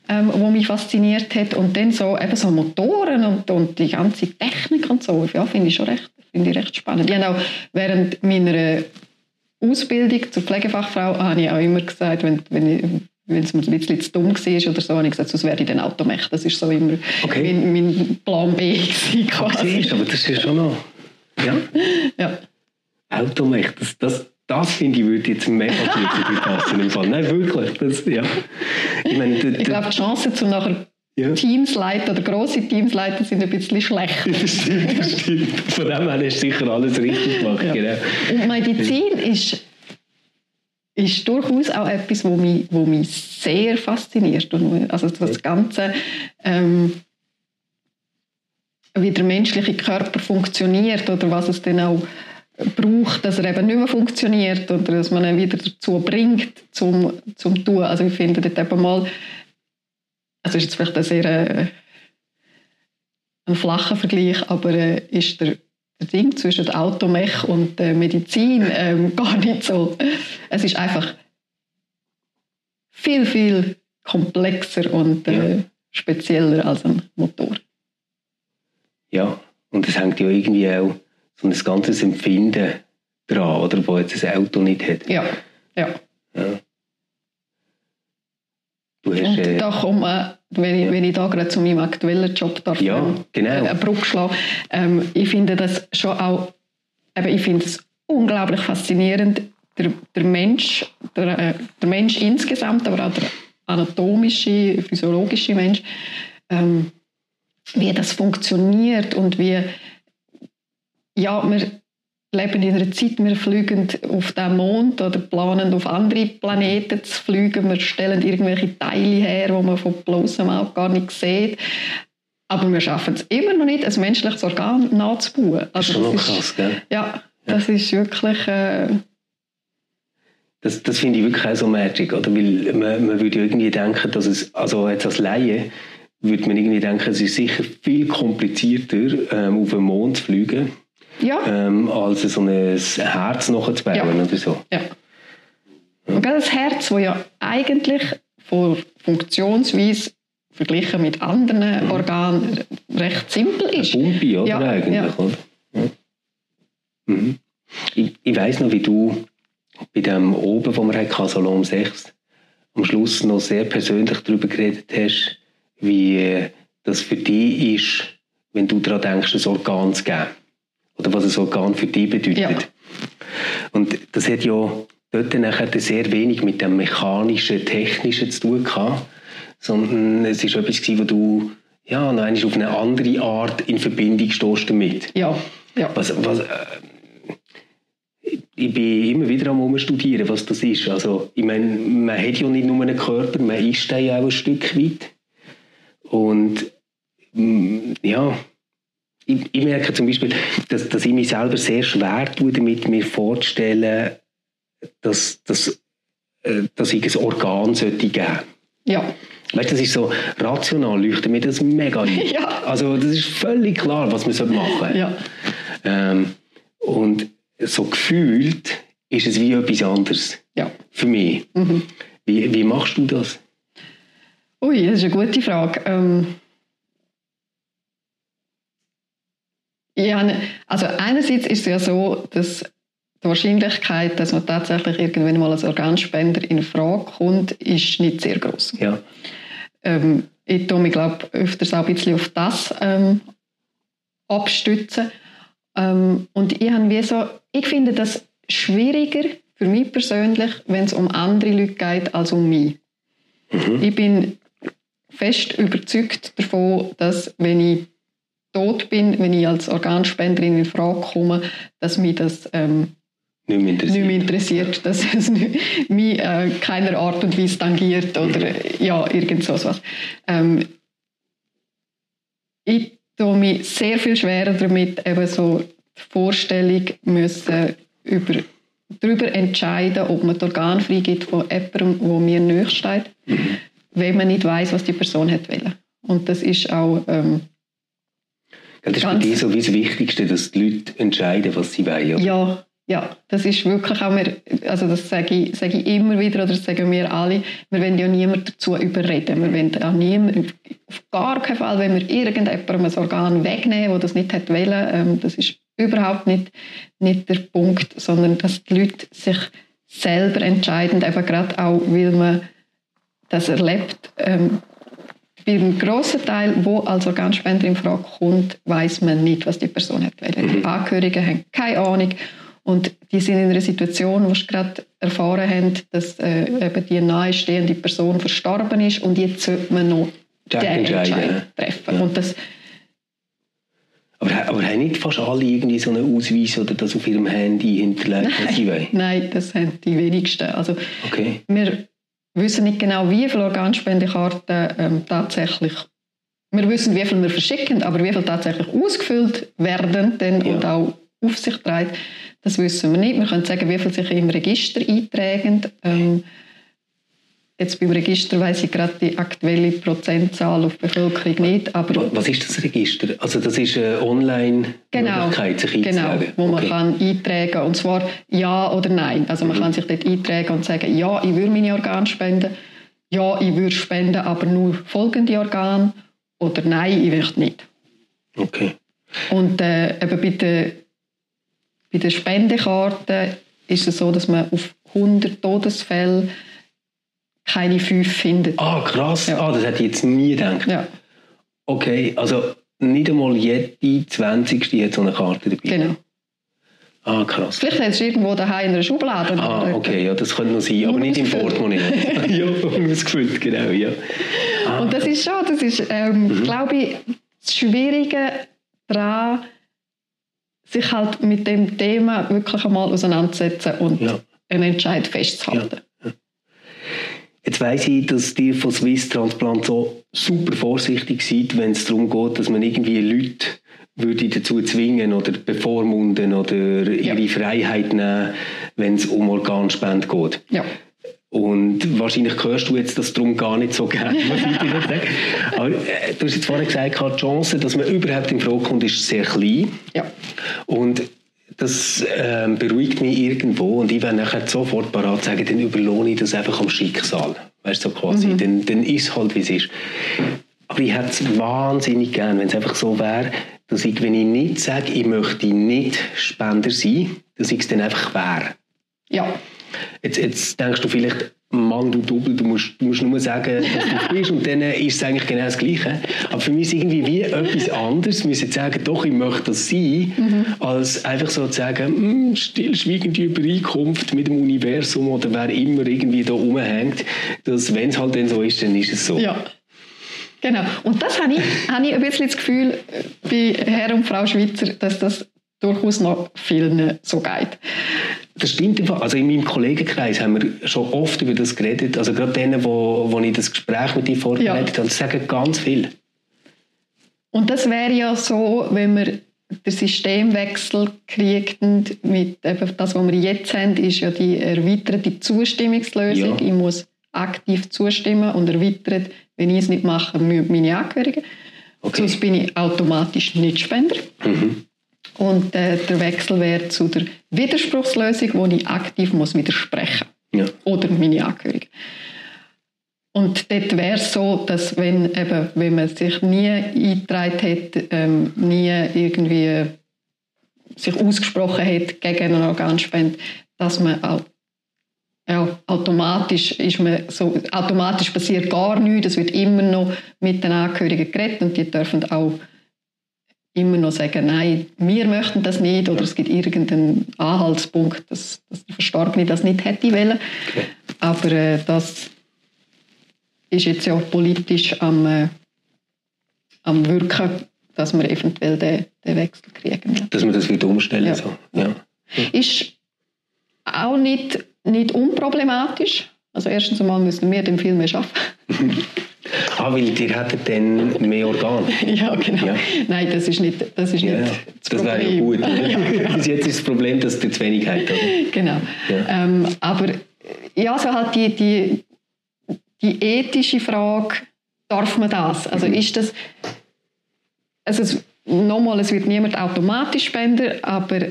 ähm, wo mich fasziniert hat und dann so eben so Motoren und, und die ganze Technik und so, ja, finde ich schon recht, finde ich recht spannend. Ich habe auch während meiner Ausbildung zur Pflegefachfrau habe ich auch immer gesagt, wenn, wenn ich wenn es mir ein bisschen zu dumm war oder so, habe ich gesagt, sonst wäre ich dann Automech. Das ist so immer okay. mein, mein Plan B gewesen, quasi. aber das ist schon noch... Ja? ja. Automech, das, das, das finde ich, würde jetzt mega gut passen im Fall. Nein, wirklich. Das, ja. Ich, meine, ich glaube, die Chancen, um nachher ja. Teams leiten oder grosse Teams leiten, sind ein bisschen schlecht. Das stimmt, das stimmt. Von dem her du sicher alles richtig gemacht. Ja. Genau. Und Medizin ist, ist durchaus auch etwas, was mich, wo mich sehr fasziniert. Also das Ganze, ähm, wie der menschliche Körper funktioniert oder was es dann auch braucht, dass er eben nicht mehr funktioniert oder dass man ihn wieder dazu bringt, zum, zum tun. Also ich finde dort eben mal, also ist jetzt vielleicht ein sehr äh, ein flacher Vergleich, aber äh, ist der, der Ding zwischen Automech und äh, Medizin äh, gar nicht so. Es ist einfach viel, viel komplexer und äh, ja. spezieller als ein Motor. Ja, und es hängt ja irgendwie auch so ein ganzes Empfinden dran, oder, wo jetzt ein Auto nicht hat. Ja, ja. ja. Du hast, Und da komme, wenn ich, wenn ich da gerade zu meinem aktuellen Job darf, ja, genau. eine Brücke schlagen, ähm, ich finde das schon auch, eben, ich finde es unglaublich faszinierend, der, der Mensch, der, äh, der Mensch insgesamt, aber auch der anatomische, physiologische Mensch, ähm, wie das funktioniert und wie, ja, wir leben in einer Zeit, wir fliegen auf den Mond oder planen auf andere Planeten zu fliegen. Wir stellen irgendwelche Teile her, die man von bloßem Auge gar nicht sieht. Aber wir schaffen es immer noch nicht, ein menschliches Organ nachzubauen. Also, das ist schon noch krass, gell? Ja, das ja. ist wirklich... Äh, das, das finde ich wirklich auch so magic, oder? Weil man, man würde irgendwie denken, dass es, also jetzt als Laie, würde man irgendwie denken, es ist sicher viel komplizierter, ähm, auf den Mond zu fliegen, ja. ähm, als so ein Herz nachzubauen ja. oder so. Ja. Und das Herz, das ja eigentlich von Funktionsweise verglichen mit anderen mhm. Organen recht simpel ist. Ein Pumpe, oder? Ja. Eigentlich. Oder? Mhm. Ich, ich weiss noch, wie du bei dem oben, wo wir hatten, Salon 6, am Schluss noch sehr persönlich darüber geredet hast, wie das für dich ist, wenn du daran denkst, ein Organ zu geben oder was ein Organ für dich bedeutet. Ja. Und das hat ja dort nachher sehr wenig mit dem mechanischen, technischen zu tun gehabt, sondern es ist etwas gewesen, wo du ja, noch auf eine andere Art in Verbindung stehst damit. Ja, ja. Was, was, äh, ich bin immer wieder am studieren, was das ist. Also, ich meine, man hat ja nicht nur einen Körper, man ist ja auch ein Stück weit. Und mm, ja, ich, ich, merke zum Beispiel, dass, dass ich mich selber sehr schwer tue, damit mir vorzustellen, dass, dass, äh, dass ich ein Organ sollte geben Ja. Weißt, das ist so rational, leuchtet mir das mega ein. Ja. Also das ist völlig klar, was man machen sollte. Ja. Ähm, und so gefühlt ist es wie etwas anderes. Ja. Für mich. Mhm. Wie, wie machst du das? Ui, das ist eine gute Frage. Ähm Ja, also einerseits ist es ja so, dass die Wahrscheinlichkeit, dass man tatsächlich irgendwann mal als Organspender in Frage kommt, ist nicht sehr groß. Ja. Ähm, ich tue mich, glaube öfters auch ein bisschen auf das ähm, abstützen. Ähm, und ich, habe wie so, ich finde das schwieriger für mich persönlich, wenn es um andere Leute geht, als um mich. Mhm. Ich bin fest überzeugt davon, dass wenn ich tot bin, wenn ich als Organspenderin in Frage komme, dass mich das ähm, nicht, mehr interessiert. nicht mehr interessiert, dass es mich äh, keiner Art und Weise tangiert oder mhm. ja, irgend so was. Ähm, ich tue mich sehr viel schwerer damit, eben so die Vorstellung müssen über darüber entscheiden, ob man das Organ freigibt von jemandem, wo mir nahe steht, mhm. wenn man nicht weiß, was die Person hat wollen. Und das ist auch ähm, das ist bei dir so wie das Wichtigste, dass die Leute entscheiden, was sie wollen. Oder? Ja, ja, das ist wirklich auch mir, also das sage ich, sage ich immer wieder oder das sagen wir alle, wir wollen ja niemand dazu überreden. Wir wollen auch niemand, auf gar keinen Fall, wenn wir irgendjemandem ein Organ wegnehmen, der das nicht hat wollen, ähm, das ist überhaupt nicht, nicht der Punkt, sondern dass die Leute sich selber entscheiden, eben gerade auch, weil man das erlebt. Ähm, bei einem grossen Teil, wo als Organspender in Frage kommt, weiß man nicht, was die Person hat wollen. Die mhm. Angehörigen haben keine Ahnung und die sind in einer Situation, wo sie gerade erfahren haben, dass äh, eben die nahestehende Person verstorben ist und jetzt sollte man noch den Entscheid treffen. Ja. Und das, aber, aber haben nicht fast alle irgendwie so einen Ausweis oder das auf ihrem Handy hinterlegt, was sie wollen? Nein, das haben die wenigsten. Also, okay. Wir wissen nicht genau, wie viele Organspendekarten ähm, tatsächlich wir wissen, wie viel wir verschicken, aber wie viel tatsächlich ausgefüllt werden denn, ja. und auch auf sich trägt, das wissen wir nicht. Wir können sagen, wie viel sich im Register eintragen. Ähm, jetzt beim Register weiß ich gerade die aktuelle Prozentzahl auf die Bevölkerung nicht. Aber Was ist das Register? Also das ist eine Online-Möglichkeit, genau, sich einzutragen? Genau, wo man okay. kann eintragen und zwar Ja oder Nein. Also man mhm. kann sich dort eintragen und sagen, ja, ich würde meine Organe spenden, ja, ich würde spenden, aber nur folgende Organe oder Nein, ich möchte nicht. Okay. Und äh, eben bei der bei der Spendekarte ist es so, dass man auf 100 Todesfälle keine fünf findet. Ah, krass. Ja. Ah, das hätte ich jetzt nie gedacht. Ja. Okay, also nicht einmal jede 20. hat so eine Karte dabei. Genau. Ah, krass. Vielleicht hat es irgendwo daheim in einer Schublade. Ah, okay, ja, das könnte noch sein, aber nicht im Portemonnaie. ja, unausgefüllt, genau, ja. Ah, Und das ist schon, das ist, ähm, mhm. glaube ich, das Schwierige daran, sich halt mit dem Thema wirklich einmal auseinandersetzen und ja. einen Entscheid festzuhalten. Ja. Jetzt weiss ich, dass die von Swiss Transplant so super vorsichtig sind, wenn es darum geht, dass man irgendwie Leute würde dazu zwingen oder bevormunden oder ihre Freiheit nehmen, wenn es um Organspende geht. Ja. Und wahrscheinlich hörst du jetzt das darum gar nicht so gerne, Aber äh, du hast jetzt vorhin gesagt, die Chance, dass man überhaupt in Frage kommt, ist sehr klein. Ja. Und das ähm, beruhigt mich irgendwo und ich werde nachher sofort parat sagen, dann überlohne ich das einfach am Schicksal. Weißt du, so quasi. Mhm. Dann, dann ist es halt, wie es ist. Aber ich hätte es wahnsinnig gern, wenn es einfach so wäre, dass ich, wenn ich nicht sage, ich möchte nicht Spender sein, dass ich es dann einfach wäre. Ja. Jetzt, jetzt denkst du vielleicht, Mann, du Double, du musst, du musst nur sagen, dass du bist und dann ist es eigentlich genau das Gleiche. Aber für mich ist es irgendwie wie etwas anderes. Müssen sagen, doch, ich möchte das sein, mhm. als einfach so zu sagen, hm, stillschweigende Übereinkunft mit dem Universum oder wer immer irgendwie da rumhängt, dass wenn es halt dann so ist, dann ist es so. Ja. Genau. Und das habe ich, habe ich ein bisschen das Gefühl bei Herr und Frau Schweizer, dass das durchaus noch vielen so geht. Das stimmt. Also in meinem Kollegenkreis haben wir schon oft über das geredet. Also gerade denen, wo, wo ich das Gespräch mit dir vorbereitet ja. habe, sagen ganz viel. Und das wäre ja so, wenn wir den Systemwechsel kriegen mit eben das, was wir jetzt haben, ist ja die erweiterte Zustimmungslösung. Ja. Ich muss aktiv zustimmen und erweitert, wenn ich es nicht mache, meine Angehörigen. Okay. Sonst bin ich automatisch nicht Spender. Mhm. Und äh, der Wechsel wäre zu der Widerspruchslösung, wo ich aktiv muss widersprechen muss. Ja. Oder meine Angehörigen. Und dort wäre es so, dass wenn, eben, wenn man sich nie eingetragen hätte, ähm, nie irgendwie sich ausgesprochen hätte gegen eine Organspende, dass man auch ja, automatisch ist man so, automatisch passiert gar nichts. Es wird immer noch mit den Angehörigen geredet und die dürfen auch immer noch sagen, nein, wir möchten das nicht oder es gibt irgendeinen Anhaltspunkt, dass, dass der Verstorbene das nicht hätte wollen. Okay. Aber äh, das ist jetzt ja politisch am, äh, am Wirken, dass wir eventuell den, den Wechsel kriegen. Ja. Dass wir das wieder umstellen. Ja. So. Ja. Ist auch nicht, nicht unproblematisch. Also erstens einmal müssen wir den viel mehr schaffen. Ah, weil ihr hättet dann mehr Organe? ja, genau. Ja. Nein, das ist nicht, das ist ja. nicht das wäre ja gut. Bis jetzt ist das Problem, dass ihr zu wenig habt. Oder? Genau. Ja. Ähm, aber ja, so halt die, die, die ethische Frage, darf man das? Also mhm. ist das, also nochmal, es wird niemand automatisch Spender, aber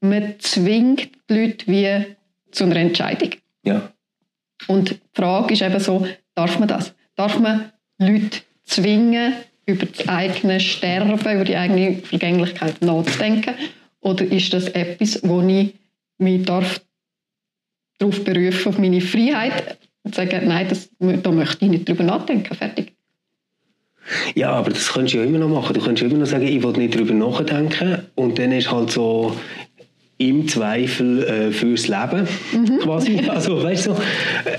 man zwingt die Leute wie zu einer Entscheidung. Ja. Und die Frage ist eben so, darf man das? Darf man Leute zwingen, über das eigene Sterben, über die eigene Vergänglichkeit nachzudenken? Oder ist das etwas, wo ich mich darf darauf berufen, auf meine Freiheit, und sagen, nein, das, da möchte ich nicht drüber nachdenken, fertig. Ja, aber das könntest du ja immer noch machen. Du könntest immer noch sagen, ich will nicht drüber nachdenken. Und dann ist halt so im Zweifel äh, fürs Leben mhm. quasi. Also weißt du,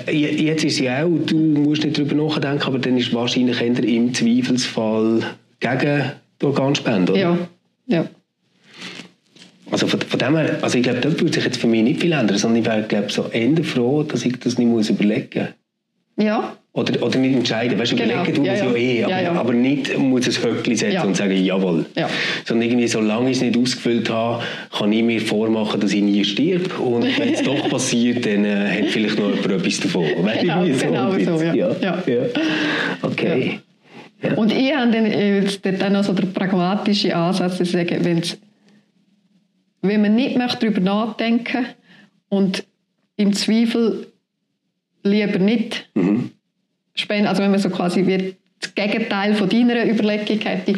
äh, jetzt ist ja auch, du musst nicht drüber nachdenken, aber dann ist wahrscheinlich eher im Zweifelsfall gegen die Organspende, oder? Ja, ja. Also von, von dem her, also ich glaube, dort würde sich jetzt für mich nicht viel ändern, sondern ich wäre, glaube so Ende froh, dass ich das nicht muss überlegen muss. Ja. Oder, oder nicht entscheiden. Weißt, genau. überlegen tut ja, ja. ja eh, aber, ja, aber, nicht muss ein Höckli setzen und sagen, jawohl. Sondern irgendwie, solange ich es nicht ausgefüllt habe, kann ich mir vormachen, dass ich nie stirb. Und wenn es doch passiert, dann äh, hat vielleicht noch jemand etwas davon. Weißt, genau, so genau so, ja. ja. Okay. Und ich habe dann, äh, dann noch so der pragmatische Ansatz, zu sagen, wenn es wenn man nicht möchte darüber nachdenken und im Zweifel lieber nicht mhm. Spenden, also wenn man so quasi wie das Gegenteil von deiner Überlegung hätte,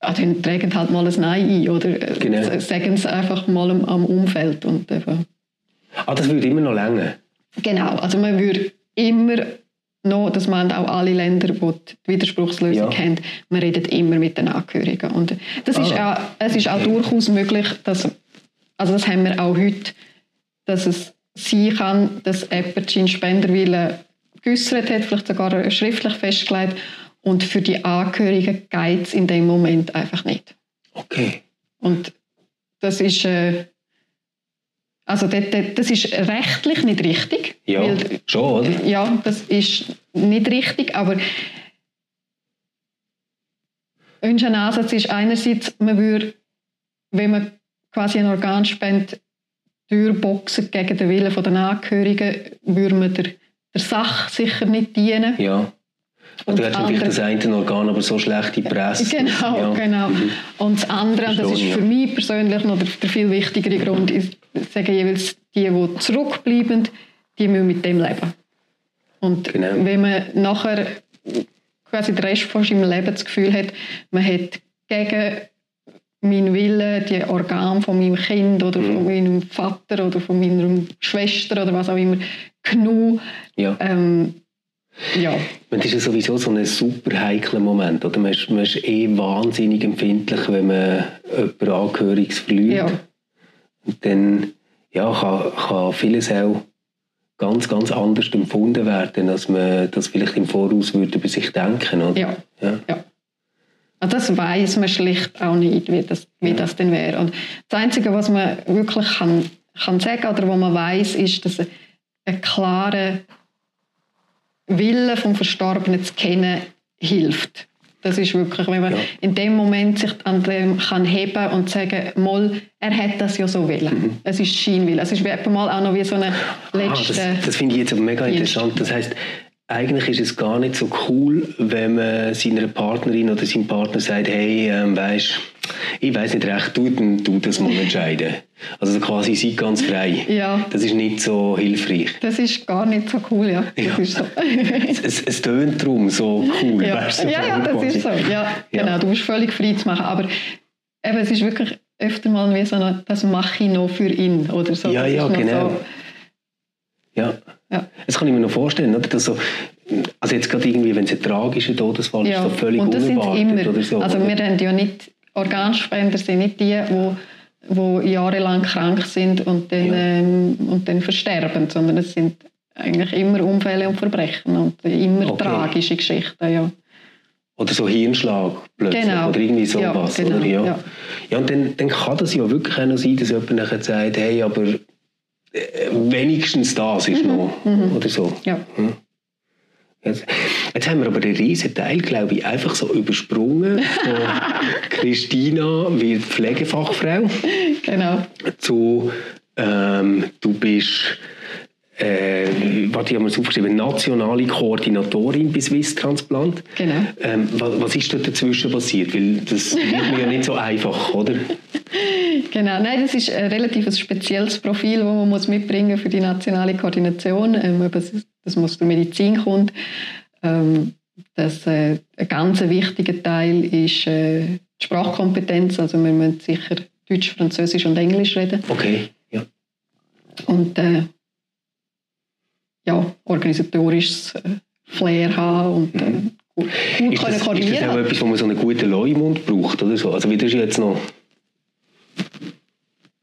ah, dann tragen halt mal ein Nein ein oder genau. sagen es einfach mal am, am Umfeld. Und. Ah, das würde immer noch länger. Genau, also man würde immer noch, das meinen auch alle Länder, die die Widerspruchslösung ja. haben, man redet immer mit den Angehörigen. Und das ah. ist auch, es ist auch durchaus möglich, dass, also das haben wir auch heute, dass es sein kann, dass jemand seinen Spenderwillen geäußert hat, vielleicht sogar schriftlich festgelegt und für die Angehörigen geht es in dem Moment einfach nicht. Okay. Und das ist... Äh, also das ist rechtlich nicht richtig. Ja, weil, schon, oder? Ja, das ist nicht richtig, aber unser Ansatz ist einerseits, man würde, wenn man quasi ein Organ spendet, durchboxen gegen den Willen der Angehörigen, würde man der, der Sache sicher nicht dienen. Ja. Und du hast natürlich das eine Organ, aber so schlechte Presse. Genau, ja. genau. Mhm. Und das andere, und das ist für mich persönlich noch der, der viel wichtigere Grund, ist, sagen jeweils die, die zurückbleiben, die müssen mit dem leben. Und genau. wenn man nachher quasi den Rest von seinem Leben das Gefühl hat, man hat gegen meinen Willen die Organe von meinem Kind oder von mhm. meinem Vater oder von meiner Schwester oder was auch immer genug, ja. ähm, ja. Das ist ja sowieso so ein super heikler Moment. Oder? Man, ist, man ist eh wahnsinnig empfindlich, wenn man jemanden Angehöriges verliert. Ja. Und dann ja, kann, kann vieles auch ganz, ganz anders empfunden werden, als man das vielleicht im Voraus würde bei sich denken. Oder? Ja. ja. ja. Also das weiß man schlicht auch nicht, wie das, wie ja. das denn wäre. Und das Einzige, was man wirklich kann, kann sagen oder wo man weiß, ist, dass ein klarer Wille vom Verstorbenen zu kennen hilft. Das ist wirklich, wenn man ja. in dem Moment sich an dem kann heben und sagen, mal, er hat das ja so wollen. Mhm. Es ist Scheinwille. Es ist mal auch noch wie so eine letzte. Ah, das, das finde ich jetzt aber mega interessant. Das heißt, eigentlich ist es gar nicht so cool, wenn man seiner Partnerin oder seinem Partner sagt, hey, ähm, weißt, ich weiß nicht recht, du, du das mal entscheiden. Also quasi seid ganz frei. Ja. Das ist nicht so hilfreich. Das ist gar nicht so cool, ja. Das ja. Ist so. es, es tönt darum so cool. Ja, weißt du, ja, ja das ist so. Ja, genau. Ja. Du bist völlig frei zu machen. Aber eben, es ist wirklich öfter mal wie so eine, das mache ich noch für ihn oder so. Ja, das ja, genau. So. Ja. ja. Das kann ich mir noch vorstellen, oder? Dass so, also jetzt gerade irgendwie, wenn es ein tragischer Todesfall ja. ist, so völlig und das unerwartet immer. oder so. Also wir haben ja nicht, Organspender sind nicht die, die wo jahrelang krank sind und dann, ja. ähm, und dann versterben, sondern es sind eigentlich immer Unfälle und Verbrechen und immer okay. tragische Geschichten, ja. Oder so Hirnschlag plötzlich genau. oder irgendwie sowas. Ja, genau. oder? Ja. ja. ja und dann, dann kann das ja wirklich auch noch sein, dass jemand nachher sagt, hey, aber äh, wenigstens das ist mhm. noch, mhm. oder so. Ja. Hm. Jetzt, haben wir aber den riesen Teil, glaube ich, einfach so übersprungen. Von Christina wird Pflegefachfrau. Genau. Zu, ähm, du bist äh, warte, ich habe mir das aufgeschrieben, nationale Koordinatorin bei Swiss Transplant. Genau. Ähm, was, was ist da dazwischen passiert? Weil das wird mir ja nicht so einfach, oder? Genau, nein, das ist ein relativ spezielles Profil, das man muss mitbringen für die nationale Koordination. Ähm, das, das muss der Medizin kommt. Ähm, das, äh, ein ganz wichtiger Teil ist äh, die Sprachkompetenz. Also wir müssen sicher Deutsch, Französisch und Englisch reden. Okay, ja. Und äh, ja, organisatorisches äh, Flair haben und äh, gut, gut Ist können das, ist das auch etwas, wo man so einen guten Leumund braucht, oder so? Also wie das ist jetzt noch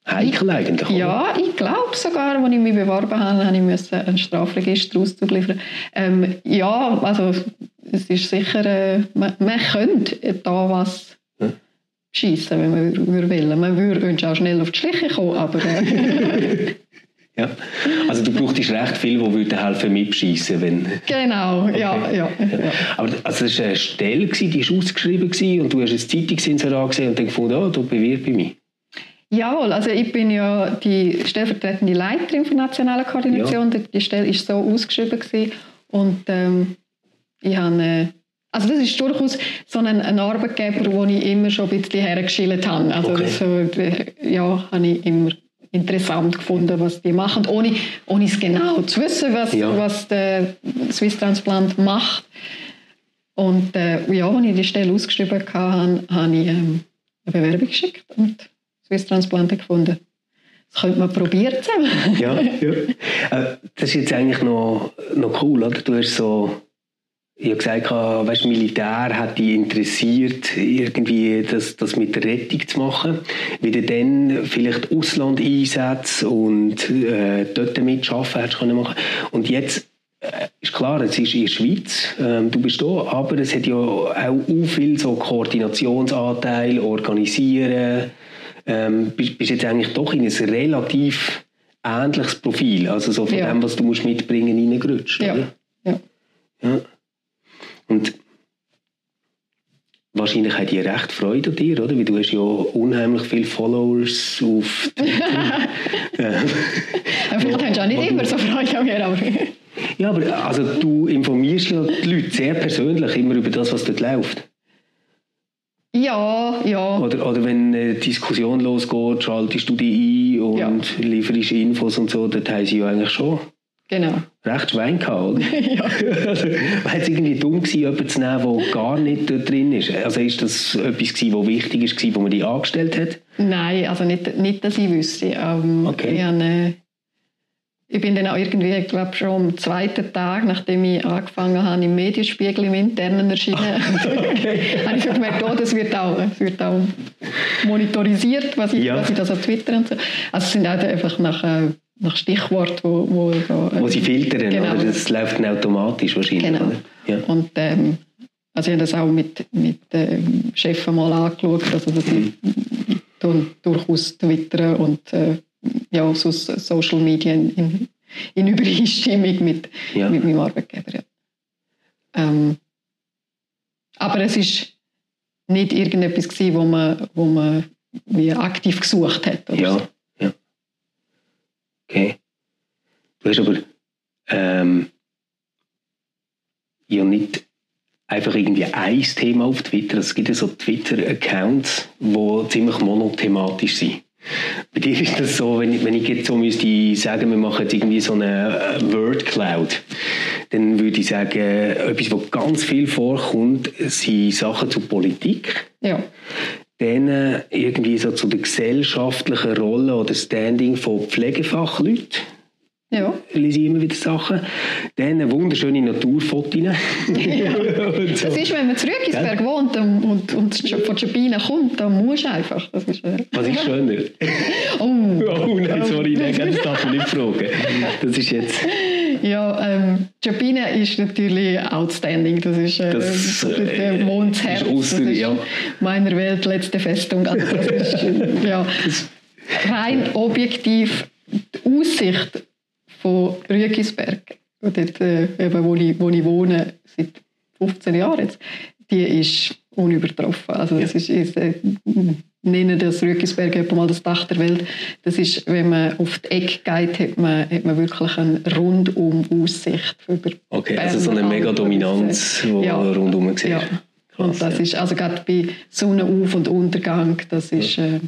heikel eigentlich, oder? Ja, ich glaube sogar, als ich mich beworben habe, habe ich müssen ein Strafregister Auszug liefern. Ähm, ja, also es ist sicher, äh, man, man könnte da was Ja. schießen, wenn man will. Man würde auch schnell auf die Schliche kommen, aber äh, Ja. Also du brauchtest recht viel, wo würde helfen mitschießen, wenn... genau, ja, ja, ja. Aber also das war eine Stelle, die war ausgeschrieben gewesen, und du hast ein Zeitungsinserat gesehen und dann gefunden, oh, da bewirb ich mich. Jawohl, also ich bin ja die stellvertretende Leiterin für nationale Koordination. Die- Die Stelle war so ausgeschrieben gewesen. und ähm, ich habe, äh, also das ist durchaus so ein, ein Arbeitgeber, wo ich immer schon ein bisschen hergeschillt habe. Also Okay. das, äh, ja, habe ich immer interessant gefunden, was die machen, ohne, ohne es genau zu wissen, was, Ja. was der Swiss Transplant macht. Und äh, ja, als ich die Stelle ausgeschrieben hatte, habe ich ähm, eine Bewerbung geschickt und Swiss Transplant gefunden. Das könnte man probieren zusammen. Ja, ja. Äh, das ist jetzt eigentlich noch, noch cool, oder? Du hast so, ich habe gesagt, weißt, Militär hat dich interessiert, irgendwie das, das mit der Rettung zu machen. Wie du dann vielleicht Auslandeinsätze und äh, dort mitarbeiten hättest können machen. Und jetzt äh, ist klar, es ist in der Schweiz, ähm, du bist da, aber es hat ja auch, viel so Koordinationsanteil, Organisieren. Ähm, bist, bist jetzt eigentlich doch in ein relativ ähnliches Profil, also so von Ja. dem, was du musst mitbringen, reingerutscht, Ja. oder? Ja. Ja. Und wahrscheinlich hat die recht Freude an dir, oder? Weil du hast ja unheimlich viele Followers auf Twitter. vielleicht haben sie auch nicht immer so Freude an mir. Aber ja, aber also, du informierst ja die Leute sehr persönlich immer über das, was dort läuft. ja, ja. Oder, oder wenn eine Diskussion losgeht, schaltest du die ein und Ja. lieferst Infos und so, dort haben sie ja eigentlich schon Genau. recht Schwein gehabt, ja. also, es irgendwie dumm gewesen, jemanden zu nehmen, der gar nicht dort drin ist? Also ist das etwas gewesen, was wichtig war, wo man die angestellt hat? Nein, also nicht, nicht dass ich wüsste. Ähm, Okay. ich, habe, äh, ich bin dann auch irgendwie, ich glaube schon am zweiten Tag, nachdem ich angefangen habe, im Medienspiegel im Internen erschienen, habe ich so gemerkt, oh, das wird auch, wird auch monitorisiert, was ich, Ja. was ich da so twitter und so. Also es sind auch einfach nach, äh, nach Stichwort, wo, wo, so, äh, Wo sie filtern, Genau. oder? Das läuft dann automatisch wahrscheinlich, Genau. Ja. Und ähm, also ich habe das auch mit, mit ähm, Chef mal angeschaut, also dass ich tun durchaus twittern und äh, ja, so Social Media in, in, in Übereinstimmung mit, Ja. mit meinem Arbeitgeber. Ja. Ähm, aber es ist nicht irgendetwas gewesen, wo man, wo man wie aktiv gesucht hat. Oder Ja, so. Okay. Du hast aber ähm, ja nicht einfach irgendwie ein Thema auf Twitter. Es gibt ja so Twitter-Accounts, die ziemlich monothematisch sind. Bei dir ist das so, wenn ich, wenn ich jetzt so müsste sagen, wir machen jetzt irgendwie so eine äh, Word Cloud, dann würde ich sagen, etwas, was ganz viel vorkommt, sind Sachen zur Politik ja. Dann äh, irgendwie so zu der gesellschaftlichen Rolle oder Standing von Pflegefachleuten ja. lese ich immer wieder Sachen. Dann wunderschöne Naturfotos. Und so. Das ist, wenn man zu Rügisberg wohnt und, und, und von Jabina kommt, dann muss du einfach. Das ist, äh, Was ist schöner? oh. Oh nein, sorry, nein, das darf man nicht fragen. Das ist jetzt... Ja, ähm, Jabina ist natürlich outstanding. Das ist, äh, Das, äh, der Mondherz. ist aus- das ist ja. meiner Welt letzte Festung. Also das ist, äh, ja, rein objektiv die Aussicht von Rügisberg dort, äh, eben, wo, ich, wo ich wohne, seit 15 Jahren jetzt, die ist unübertroffen. Also das ist, ist äh, nennen das Rügisberg mal das Dach der Welt. Das ist, wenn man auf die Ecke geht, hat man, hat man wirklich eine rundum Aussicht über Okay, also so eine mega Dominanz, die ja. rundum sieht. Ja. und das ja. ist, also gerade bei Sonnenauf- und Untergang, das ist... Äh,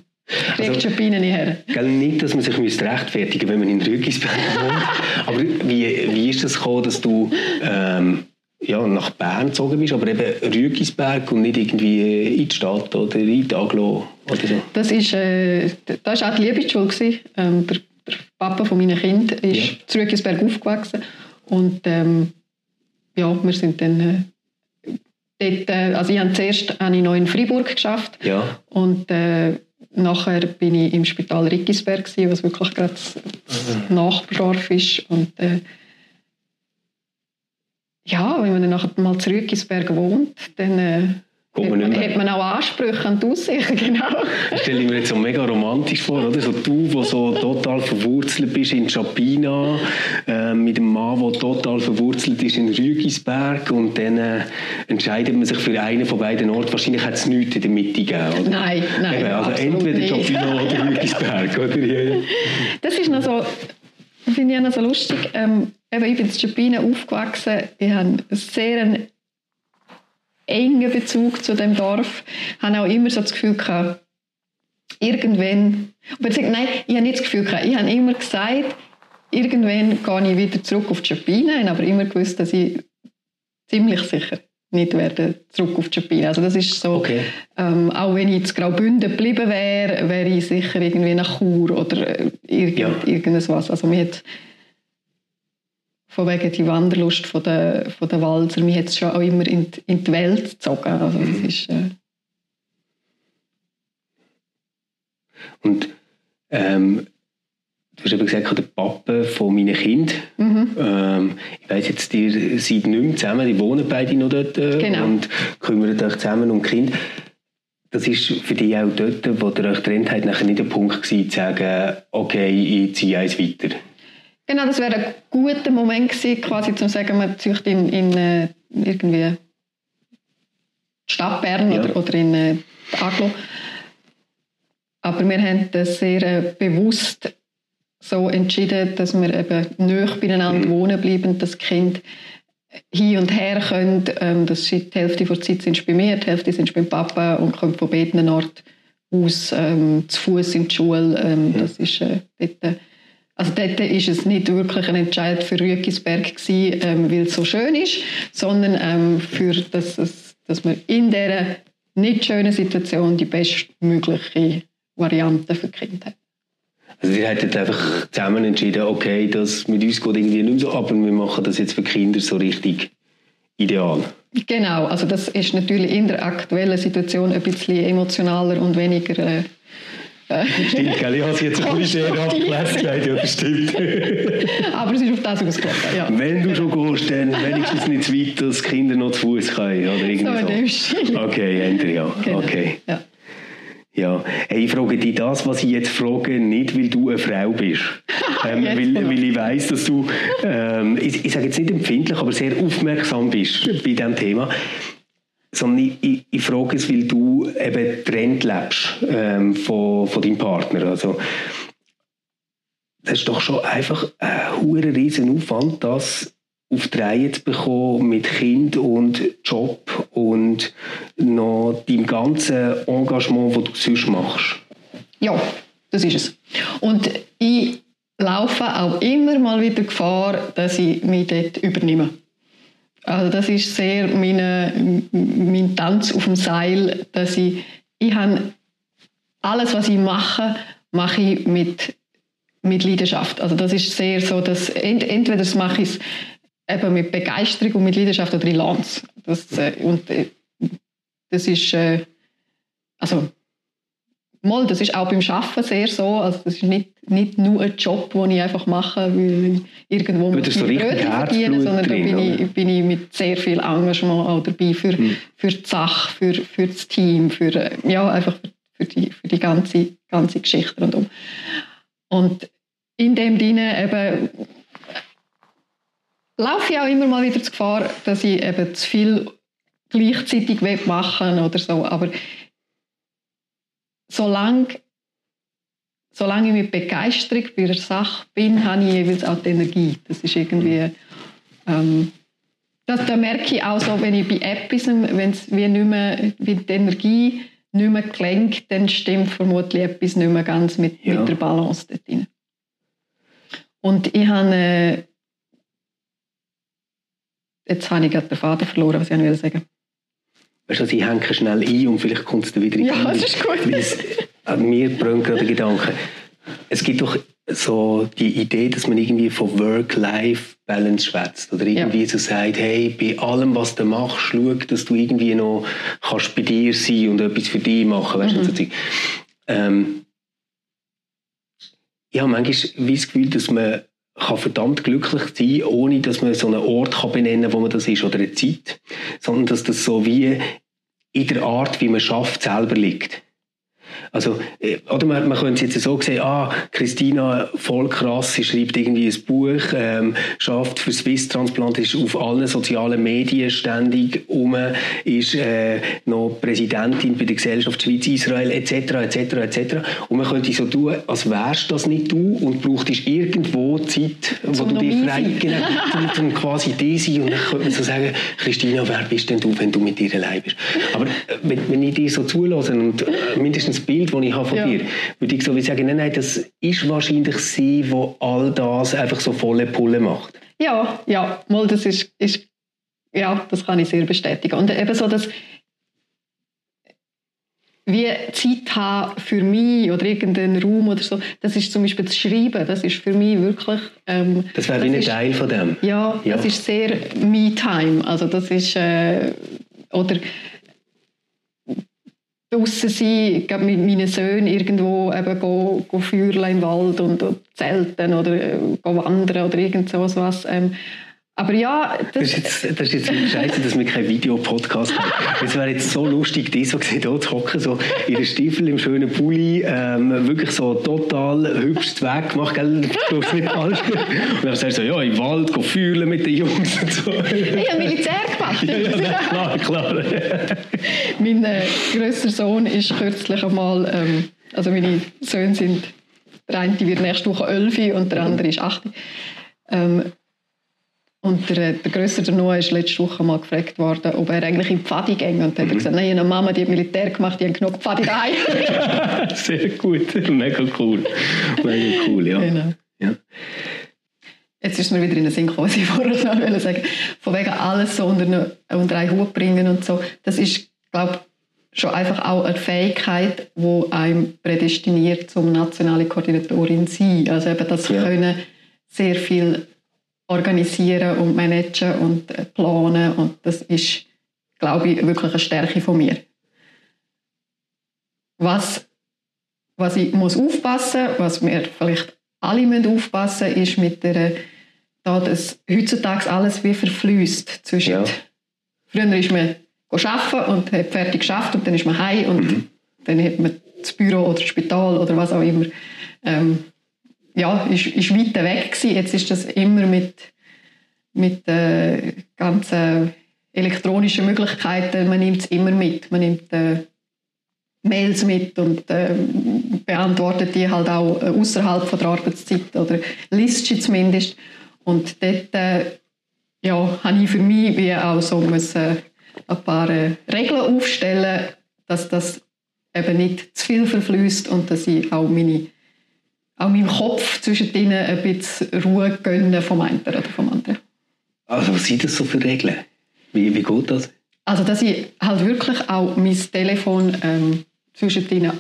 also, schon Bienen her. Nicht, dass man sich rechtfertigen müsste, wenn man in Rügisberg wohnt. Aber wie, wie ist das gekommen, dass du ähm, ja, nach Bern gezogen bist, aber eben Rügisberg und nicht irgendwie in die Stadt oder in die Aglo oder so? Das ist, äh, das war auch die Liebesschule. Ähm, der, der, Papa von meinen Kindern ist ja. zu Rügisberg aufgewachsen und ähm, ja, wir sind dann äh, dort, äh, also ich habe zuerst habe ich noch in Freiburg geschafft ja. und äh, nachher bin ich im Spital Riggisberg was wirklich gerade mhm. Nachbardorf ist und äh, ja, wenn man dann nachher mal zurück ins Berg wohnt, dann äh, hat, man, hat man auch Ansprüche an die Aussicht, genau. Das stelle ich mir jetzt so mega romantisch vor, oder? So du, der so total verwurzelt bist in Chapina, äh, mit einem Mann, der total verwurzelt ist in Rügisberg und dann äh, entscheidet man sich für einen von beiden Orten. Wahrscheinlich hat es nichts in der Mitte gegeben, oder? Nein, nein, Eben, Also entweder nicht. Chapina oder Rügisberg, oder? Das ist noch so, finde ich noch so lustig. Ähm, eben, ich bin in Chapina aufgewachsen. Ich habe einen sehr engen Bezug zu dem Dorf. Ich habe auch immer so das Gefühl gehabt, irgendwann, aber ich nein, ich habe nicht das Gefühl gehabt, ich habe immer gesagt, irgendwann gehe ich wieder zurück auf die. Ich habe aber immer gewusst, dass ich ziemlich sicher nicht werde zurück auf die Chapina. Also das ist so, okay. ähm, auch wenn ich in Graubünden geblieben wäre, wäre ich sicher irgendwie nach Chur oder äh, irgend, ja. irgendwas. Also mir hat von wegen die Wanderlust von der, von der Walzer, mich hat es schon auch immer in die, in die Welt gezogen. Also das mhm. ist, äh Und ähm, du hast eben gesagt, der Papa von meinen Kindern. Mhm. Ähm, ich weiss jetzt, ihr seid nicht mehr zusammen, die wohnen beide noch dort äh, genau. und kümmern euch zusammen um die Kinder. Das ist für dich auch dort, wo ihr euch getrennt habt, nachher nicht der Punkt gewesen, zu sagen, okay, ich ziehe eins weiter. Genau, das wäre ein guter Moment gewesen, quasi zu sagen, man zieht in, in äh, irgendwie die Stadt Bern ja. oder, oder in äh, Aglo. Aber wir haben das sehr äh, bewusst so entschieden, dass wir eben nicht beieinander mhm. wohnen bleiben, dass die Kinder hin und her können. Ähm, das die Hälfte der Zeit sind bei mir, die Hälfte sind beim Papa und kommen von beiden Orten aus ähm, zu Fuß in die Schule. Ähm, mhm. Das ist äh, dort, also dort ist es nicht wirklich ein Entscheid für gewesen, ähm, weil es so schön ist, sondern ähm, für, dass, es, dass man in dieser nicht schönen Situation die bestmögliche Variante für die Kinder hat. Also ihr hättet einfach zusammen entschieden, okay, das mit uns geht irgendwie nicht so ab und wir machen das jetzt für Kinder so richtig ideal. Genau, also das ist natürlich in der aktuellen Situation ein bisschen emotionaler und weniger äh, Stimmt, gell? ich habe es jetzt ein bisschen abgelesen, ja, das stimmt. Aber es ist auf das ausgelegt, ja. Wenn du schon gehst, dann wenigstens nicht zu weit, dass Kinder noch zu Fuß können, oder irgendwie so. so. Okay, ja. Genau. Okay. Ja. Ja, hey, ich frage dich das, was ich jetzt frage, nicht, weil du eine Frau bist. ähm, weil, weil ich weiss, dass du, ähm, ich, ich sage jetzt nicht empfindlich, aber sehr aufmerksam bist bei diesem Thema sondern ich, ich, ich, frage es, weil du eben Trend lebst ähm, von, von deinem Parter. Also, das ist doch schon einfach ein hoher riesen Aufwand, das auf die Reihe zu bekommen mit Kind und Job und noch deinem ganzen Engagement, das du sonst machst. Ja, das ist es. Und ich laufe auch immer mal wieder Gefahr, dass ich mich dort übernehme. Also das ist sehr meine, mein Tanz auf dem Seil, dass ich, ich habe alles, was ich mache, mache ich mit, mit Leidenschaft. Also das ist sehr so, dass ent, entweder mache ich eben mit Begeisterung und mit Leidenschaft oder ich lerne das, äh, und äh, das ist äh, also Mal, das ist auch beim Arbeiten sehr so. Also das ist nicht, nicht nur ein Job, den ich einfach mache, weil ich irgendwo muss so Brötchen verdienen, sondern da bin ich, bin ich mit sehr viel Engagement auch dabei für, hm. für die Sache, für, für das Team, für, ja, einfach für die, für die ganze, ganze Geschichte rundum. Und in dem Sinne eben laufe ich auch immer mal wieder zur Gefahr, dass ich eben zu viel gleichzeitig machen oder so. Aber solange, solange ich mit Begeisterung bei einer Sache bin, habe ich jeweils auch die Energie. Das ist irgendwie... Ähm, das, da merke ich auch so, wenn ich bei etwas, wenn es wie nicht mehr, wie die Energie nicht mehr gelenkt, dann stimmt vermutlich etwas nicht mehr ganz mit, ja. mit der Balance dort drin. Und ich habe, äh, jetzt habe ich gerade den Faden verloren, was ich sagen Weißt du, ich hänge schnell ein und vielleicht kommt es dann wieder in Ja, das ist gut. An mir brennt gerade der Gedanke. Es gibt doch so die Idee, dass man irgendwie von Work-Life-Balance schwätzt oder irgendwie ja. so sagt, hey, bei allem, was du machst, schau, dass du irgendwie noch kannst bei dir sein und etwas für dich machen, weißt mhm. so ähm, ich habe manchmal das Gefühl, dass man kann verdammt glücklich sein, ohne dass man so einen Ort kann benennen kann, wo man das ist, oder eine Zeit, sondern dass das so wie in der Art, wie man schafft, selber liegt. Also, äh, oder man, man könnte es jetzt so sehen, ah, Christina, voll krass, sie schreibt irgendwie ein Buch, ähm, schafft für Swiss Transplant, ist auf allen sozialen Medien ständig um, ist äh, noch Präsidentin bei der Gesellschaft Schweiz-Israel, etc., etc., etc. Und man könnte so tun, als wärst das nicht du und brauchtest irgendwo Zeit, wo Zum du dir frei, genau, um, quasi die sein. Und dann könnte man so sagen, Christina, wer bist denn du, wenn du mit dir allein bist? Aber äh, wenn, wenn ich dir so zulasse und äh, mindestens Bild, das ich habe von ja. dir, würde ich so sagen, nein, nein, das ist wahrscheinlich sie, wo all das einfach so volle Pulle macht. Ja, ja, mal, das ist, ist ja, das kann ich sehr bestätigen. Und eben so, dass wie Zeit haben für mich oder irgendeinen Raum oder so, das ist zum Beispiel das Schreiben, das ist für mich wirklich... Ähm, das wäre wie ein Teil von dem. Ja, ja, das ist sehr Me-Time, also das ist... Äh, oder draußen sein, ich mit meinen Söhnen irgendwo eben go, go im Wald und, und zelten oder äh, wandern oder irgend so was. Ähm, aber ja, das, das, ist jetzt, das ist jetzt scheiße, dass wir keinen Videopodcast haben. Es wäre jetzt so lustig, die so hier zu hocken, so ihre Stiefel im schönen Pulli, ähm, wirklich so total hübsch Weg gemacht, gell? Du nicht falsch. Und dann sagst du so, ja, im Wald, go fühlen mit den Jungs und so. Ich habe Militär gemacht. ja, ja, klar, klar. mein äh, grösster Sohn ist kürzlich einmal, ähm, also meine Söhne sind, der eine wird nächste Woche 11 und der andere ist 8. Ähm, und der, der Grösser Noah ist letzte Woche mal gefragt worden, ob er eigentlich in die Pfadi ging. Und hat er mhm. gesagt, nein, eine Mama, die hat Militär gemacht, die haben genug Pfadi daheim. Sehr gut, mega cool. Mega cool, ja. Genau. ja. Jetzt ist mir wieder in den Sinn gekommen, was ich vorher noch sagen Von wegen alles so unter, unter einen Hut bringen und so. Das ist, glaube ich, schon einfach auch eine Fähigkeit, die einem prädestiniert zum nationale Koordinatorin zu sein. Also eben das ja. können sehr viel organisieren und managen und äh, planen und das ist, glaube ich, wirklich eine Stärke von mir. Was, was ich muss aufpassen, was wir vielleicht alle müssen aufpassen, ist mit der, da das heutzutage alles wie verfließt zwischen. Ja. Früher ist man arbeiten und hat fertig geschafft und dann ist man heim und mhm. dann hat man das Büro oder das Spital oder was auch immer. Ähm, ja, ist, ist weit weg gewesen. Jetzt ist das immer mit, mit äh, ganzen elektronischen Möglichkeiten, man nimmt es immer mit. Man nimmt äh, Mails mit und äh, beantwortet die halt auch äh, außerhalb der Arbeitszeit oder liest sie zumindest. Und dort äh, ja, habe ich für mich wie auch so müssen, äh, ein paar äh, Regeln aufstellen, dass das eben nicht zu viel verfließt und dass ich auch meine auch meinem Kopf zwischen denen ein bisschen Ruhe gönne vom einen oder vom anderen. Also was sind das so für Regeln? Wie, wie geht das? Also dass ich halt wirklich auch mein Telefon ähm, zwischen denen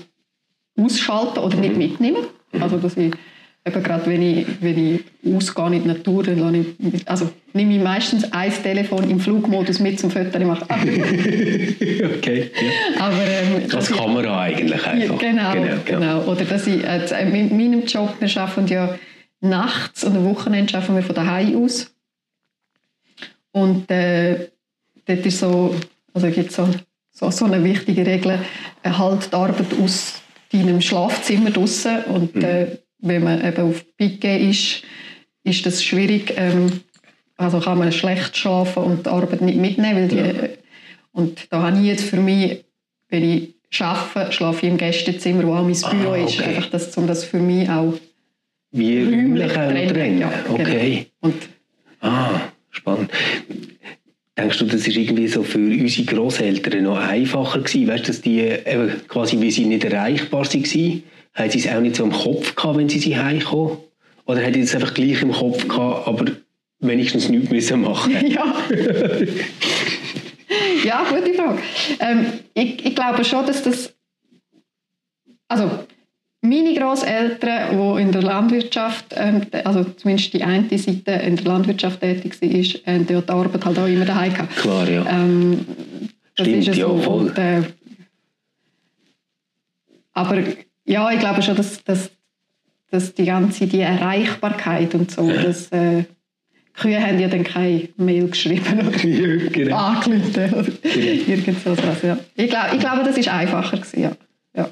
ausschalte oder nicht mhm. mitnehme. Also dass ich eben gerade wenn ich, wenn ich ausgehe in die Natur, dann ich, also nehme ich meistens ein Telefon im Flugmodus mit zum Foto machen. okay. Ja. Aber, ähm, Als Kamera eigentlich einfach. Genau, genau, genau. Oder dass ich, äh, mit meinem Job, wir arbeiten ja nachts und am Wochenende arbeiten wir von daheim aus. Und äh, dort ist so, also gibt so, so, so eine wichtige Regel, halt die Arbeit aus deinem Schlafzimmer draussen. Und mhm. äh, wenn man eben auf Piquet ist, ist das schwierig, ähm, also kann man schlecht schlafen und die Arbeit nicht mitnehmen, weil die, Ja. und da habe ich jetzt für mich, wenn ich arbeite, schlafe ich im Gästezimmer, wo auch mein Büro Ah, ist, okay. einfach das, um das für mich auch Wie räumlich trennen. trennen. Ja, genau. Okay. Und Ah, spannend. Denkst du, das ist irgendwie so für unsere Großeltern noch einfacher gewesen? Weißt du, dass die eben quasi, wie sie nicht erreichbar waren, haben sie es auch nicht so im Kopf gehabt, wenn sie sie heimkommen? Oder haben die es einfach gleich im Kopf gehabt, aber wenigstens nichts müssen machen? Ja. ja, gute Frage. Ähm, ich, ich glaube schon, dass das. Also, meine Großeltern, die in der Landwirtschaft, ähm, also zumindest die eine Seite in der Landwirtschaft tätig war, haben ja die Arbeit halt auch immer daheim gehabt. Klar, ja. Ähm, das Stimmt, ist ja, so. voll. Und, äh, aber ja, ich glaube schon, dass, dass, dass die ganze die Erreichbarkeit und so, dass äh, Kühe haben ja dann keine Mail geschrieben oder ja genau. angerufen oder irgend so was. Ja. Ich, glaube, ich glaube, das ist einfacher gewesen, ja. ja.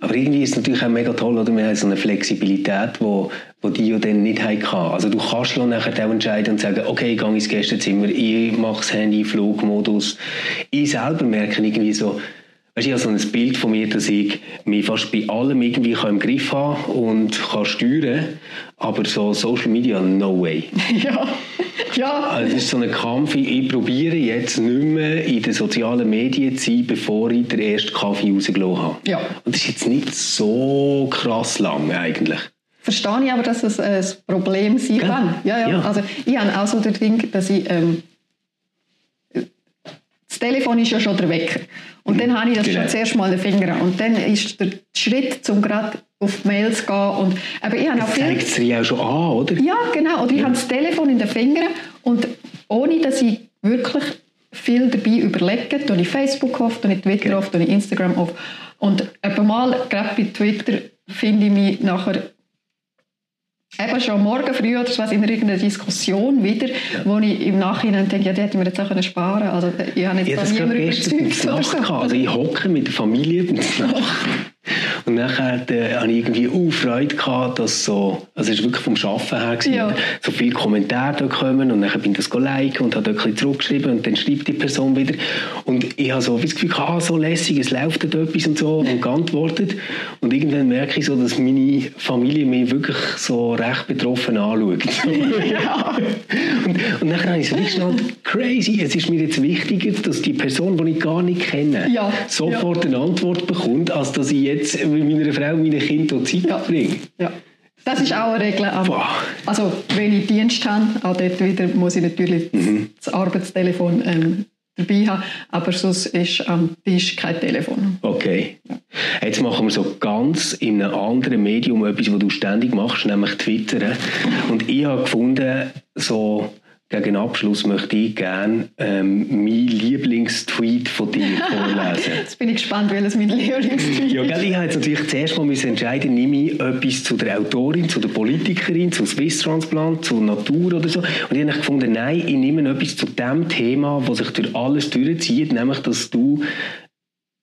Aber irgendwie ist es natürlich auch mega toll, oder? Wir haben so eine Flexibilität, wo, wo die ja dann nicht hatten. Also du kannst ja nachher auch entscheiden und sagen, okay, ich gehe ins Gästezimmer, ich mache das Handy, Flugmodus. Ich selber merke irgendwie so, weißt, du, ich habe so ein Bild von mir, dass ich mich fast bei allem irgendwie kann im Griff haben und kann steuern, aber so Social Media, no way. ja. ja. Also das ist so ein Kampf, ich, probiere jetzt nicht mehr in den sozialen Medien zu sein, bevor ich den ersten Kaffee rausgelassen habe. Ja. Und das ist jetzt nicht so krass lang eigentlich. Verstehe ich aber, dass es ein Problem sein kann. Ja, ja. Ja. Also, ich habe auch so den Ding, dass ich. Ähm, Telefon ist ja schon der Wecker. Und dann habe ich das Genau. schon zuerst mal den Finger. Und dann ist der Schritt, um gerade auf die Mails zu gehen. Und, aber ich habe auch Das viel, zeigt dir ja auch schon an, oder? Ja, genau. Oder ich habe das Telefon in den Fingern und ohne, dass ich wirklich viel dabei überlege, tue ich Facebook auf, tue ich Twitter auf, tue ich Instagram auf. Und etwa mal, gerade bei Twitter, finde ich mich nachher eben schon morgen früh oder so was in irgendeiner Diskussion wieder, wo ich im Nachhinein denke, ja, die hätte ich mir jetzt auch können sparen Also ich habe jetzt Ja, da das gerade niemand gestern in überzeugt der oder so. Also ich hocke mit der Familie Nacht. Und nachher äh, hatte ich irgendwie auch Freude, gehabt, dass so, also es ist wirklich vom Arbeiten her, gewesen, Ja. so viele Kommentare da kommen und dann bin ich das liken und habe dort ein bisschen zurückgeschrieben und dann schreibt die Person wieder. Und ich habe so das Gefühl, ah, so lässig, es läuft dort etwas und so und geantwortet. Und irgendwann merke ich so, dass meine Familie mich wirklich so recht betroffen anschaut. Ja. Und, und dann habe ich so richtig schnell, crazy, es ist mir jetzt wichtiger, dass die Person, die ich gar nicht kenne, Ja, sofort eine Antwort bekommt, als dass ich jetzt mit meiner Frau und meinen Kindern Zeit Ja. verbringe. Ja. Das ist auch eine Regel. Also, wenn ich Dienst habe, auch dort wieder muss ich natürlich Mhm. das Arbeitstelefon ähm, dabei haben, aber sonst ist am Tisch kein Telefon. Okay. Jetzt machen wir so ganz in einem anderen Medium etwas, was du ständig machst, nämlich Twittern. Und ich habe gefunden, so gegen Abschluss möchte ich gerne ähm, meinen Lieblingstweet von dir vorlesen. Jetzt bin ich gespannt, welches mein Lieblingstweet Ja, gell, ich habe jetzt natürlich zuerst mal müssen entscheiden, nehme ich etwas zu der Autorin, zu der Politikerin, zu Swiss Transplant, zu Natur oder so. Und ich habe gefunden, nein, ich nehme etwas zu dem Thema, das sich durch alles durchzieht, nämlich, dass du,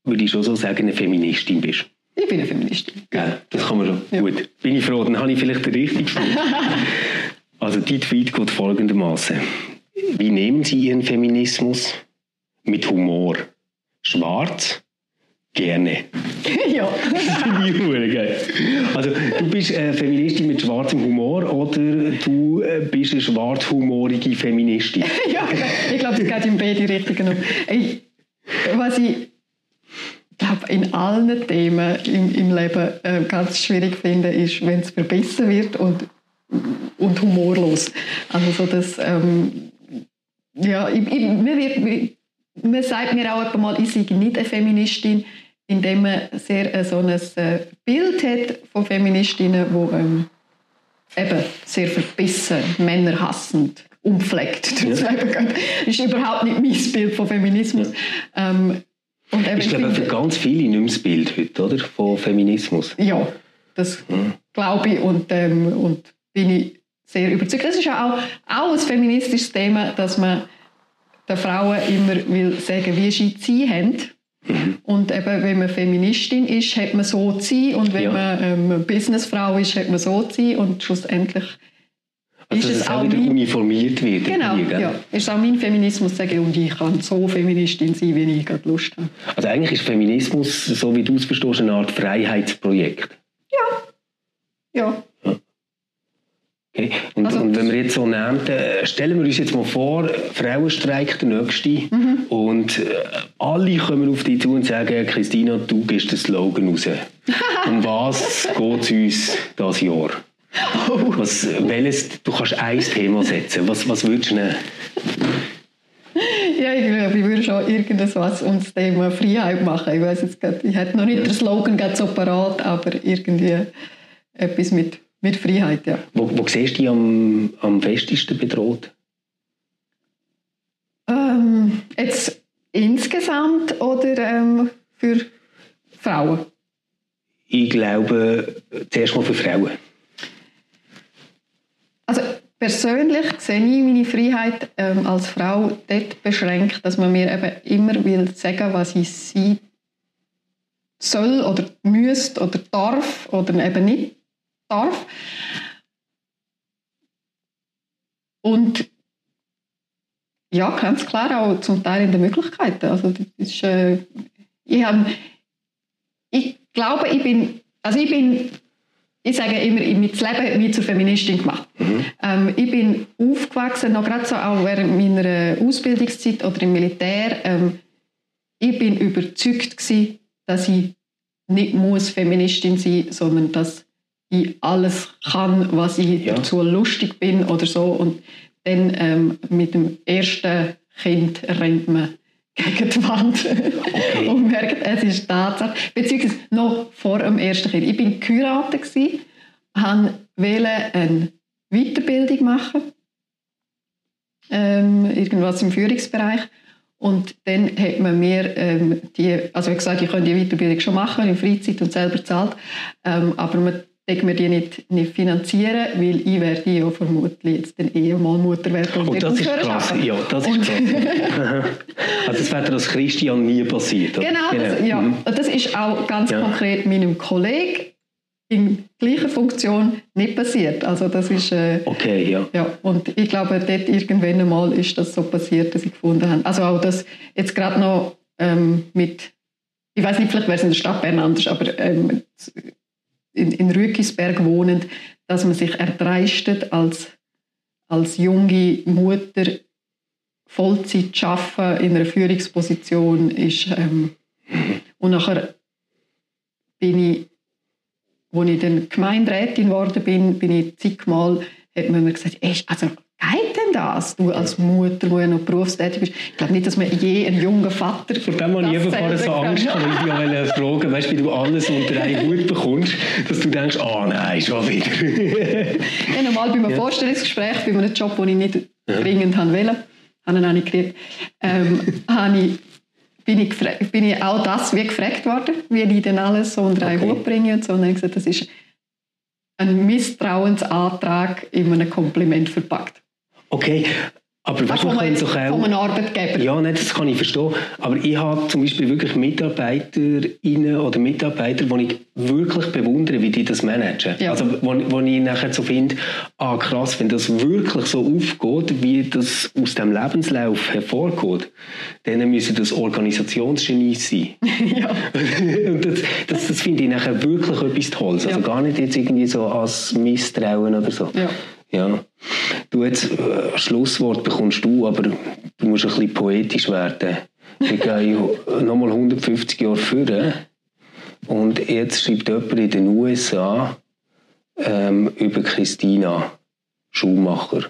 würde ich schon so sagen, eine Feministin bist. Ich bin eine Feministin. Gell? Das kann man schon. Ja. Gut, bin ich froh, dann habe ich vielleicht den richtigen. also, die Tweet geht folgendermaßen. Wie nehmen Sie Ihren Feminismus? Mit Humor. Schwarz? Gerne. ja. Also, du bist eine Feministin mit schwarzem Humor oder du äh, bist eine schwarzhumorige Feministin? ja, ich glaube, es geht in beide Richtungen. Ey, was ich glaube, in allen Themen im, im Leben äh, ganz schwierig finde, ist, wenn es verbissen wird und, und humorlos. Also so das, ähm, ja, ich, ich, mir wird, man sagt mir auch mal, ich sei nicht eine Feministin, indem man sehr äh, so ein äh, Bild hat von Feministinnen, wo ähm, eben sehr verbissen, männerhassend, unpflegt durchs Ja. Leben gehen. Das ist überhaupt nicht mein Bild von Feminismus. Ähm, und eben, Ich ich glaube, für finde- ganz viele nicht mehr das Bild heute, oder? Von Feminismus. ja, das glaube ich und, ähm, und bin ich sehr überzeugt. Das ist ja auch, auch ein feministisches Thema, dass man den Frauen immer will sagen, wie sie zu sein haben. Und eben, wenn man Feministin ist, hat man so zu sein. Und wenn Ja. man ähm, Businessfrau ist, hat man so zu sein. Und schlussendlich Also, ist es es auch auch wieder mein- uniformiert wird. Genau, gell? ja. Ist auch mein Feminismus sagen, und ich kann so Feministin sein, wie ich gerade Lust habe. Also eigentlich ist Feminismus, so wie du es verstehst, eine Art Freiheitsprojekt. Ja, Okay. Und, Also- und wenn wir jetzt so nehmen, stellen wir uns jetzt mal vor, Frauenstreik der nächste Mhm. und äh, alle kommen auf dich zu und sagen, Christina, du gibst den Slogan raus. um was geht es uns dieses Jahr? Oh. Was, welches, du kannst ein Thema setzen. Was, was würdest du nehmen? ja ich glaube, ich würde schon irgendwas um das Thema Freiheit machen. Ich weiß jetzt gerade, ich hätte noch nicht den Slogan gerade so parat, aber irgendwie etwas mit, mit Freiheit, ja. Wo, wo siehst du dich am, am festesten bedroht? Ähm, jetzt insgesamt oder ähm, für Frauen? Ich glaube, zuerst mal für Frauen. Also persönlich sehe ich meine Freiheit ähm, als Frau dort beschränkt, dass man mir eben immer will sagen, was ich sein soll oder müsste oder darf oder eben nicht darf. Und ja, ganz klar auch zum Teil in den Möglichkeiten. Also das ist, äh, ich, hab, ich glaube, ich bin, also ich bin ich sage immer, mein Leben hat mich zur Feministin gemacht. Ähm, ich bin aufgewachsen, noch gerade so auch während meiner Ausbildungszeit oder im Militär. Ähm, ich bin überzeugt gewesen, dass ich nicht muss Feministin sein, sondern dass ich alles kann, was ich Ja. dazu lustig bin oder so. Und dann ähm, mit dem ersten Kind rennt man gegen die Wand und merkt, es ist Tatsache. Beziehungsweise noch vor dem ersten Kind. Ich bin geheiratet, wollte eine Weiterbildung machen, ähm, irgendwas im Führungsbereich. Und dann hat man mir ähm, die, also wie gesagt, ich könnte die Weiterbildung schon machen, in Freizeit und selber zahlt, ähm, aber man darf mir die nicht, nicht finanzieren, weil ich werde ja vermutlich jetzt dann eh mal Mutter werden und Oh, nicht das ist krass. arbeiten. Ja, das ist Und- krass. also das wäre als Christian nie passiert. oder? Genau, das, ja. Mhm. Und das ist auch ganz Ja. konkret meinem Kollegen in gleicher Funktion nicht passiert. Also das ist, äh, Okay, ja. ja, und ich glaube, dort irgendwann einmal ist das so passiert, dass ich gefunden habe. Also auch das jetzt gerade noch ähm, mit, ich weiß nicht, vielleicht wäre es in der Stadt Bern anders, aber ähm, in, in Rückisberg wohnend, dass man sich erdreistet, als, als junge Mutter Vollzeit zu arbeiten in einer Führungsposition ist. Ähm, und nachher bin ich, als ich dann Gemeinderätin geworden bin, bin ich zigmal, hat man mir gesagt, «Ey, also geht denn das, du als Mutter, die ja noch berufstätig bist? Ich glaube nicht, dass man je einen jungen Vater Vor dem habe ich vorher so Angst kann. weil ich dich ja fragen weißt du, wie du alles unter einen Hut bekommst, dass du denkst, ah nein, schon wieder. Ja, normal bei einem Vorstellungsgespräch, bei einem Job, den ich nicht dringend haben wollte, habe ich auch nicht gekriegt, ähm, habe ich, bin, ich bin ich auch das wie gefragt worden, wie ich denn alles so unter einen Okay. Hut bringe. Und so. Und dann habe ich gesagt, das ist ein Misstrauensantrag in einem Kompliment verpackt. Okay, aber weißt Von man doch auch... von Arbeitgeber. Ja, nicht, das kann ich verstehen. Aber ich habe zum Beispiel wirklich Mitarbeiterinnen oder Mitarbeiter, die ich wirklich bewundere, wie die das managen. Ja. Also, wo, wo ich nachher so finde, ah krass, wenn das wirklich so aufgeht, wie das aus dem Lebenslauf hervorgeht, dann müssen das Organisationsgenies sein. ja. Und das, das, das finde ich nachher wirklich etwas Tolles. Also Ja. gar nicht jetzt irgendwie so als Misstrauen oder so. Ja. Ja. Du jetzt, äh, Schlusswort bekommst du, aber du musst ein bisschen poetisch werden. Wir gehen nochmal 150 Jahre vor. Und jetzt schreibt jemand in den USA ähm, über Christina Schumacher,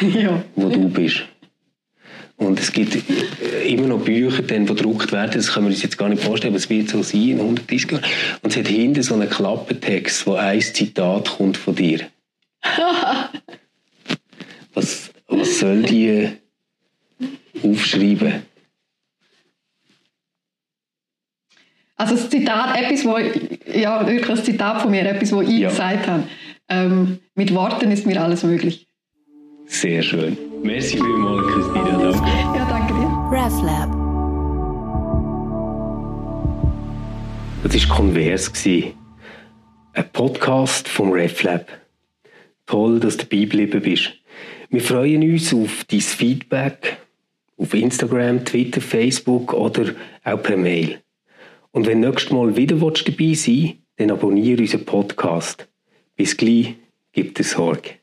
ja. wo du bist. Und es gibt äh, immer noch Bücher, die gedruckt werden, das können wir uns jetzt gar nicht vorstellen, aber es wird so sein in 130 Jahren. Und es hat hinten so einen Klappentext, wo ein Zitat kommt von dir. Was, was soll die aufschreiben? Also das Zitat, etwas, wo, ja, wirklich ein Zitat von mir, etwas, wo ich Ja. gesagt habe. Ähm, mit Worten ist mir alles möglich. Sehr schön. Merci vielmals, Christina. Danke. Ja, danke dir. RefLab. Das war Converse, ein Podcast vom RefLab. Toll, dass du dabei geblieben bist. Wir freuen uns auf dein Feedback auf Instagram, Twitter, Facebook oder auch per Mail. Und wenn du nächstes Mal wieder dabei sein willst, dann abonniere unseren Podcast. Bis gleich, gib dir Sorge.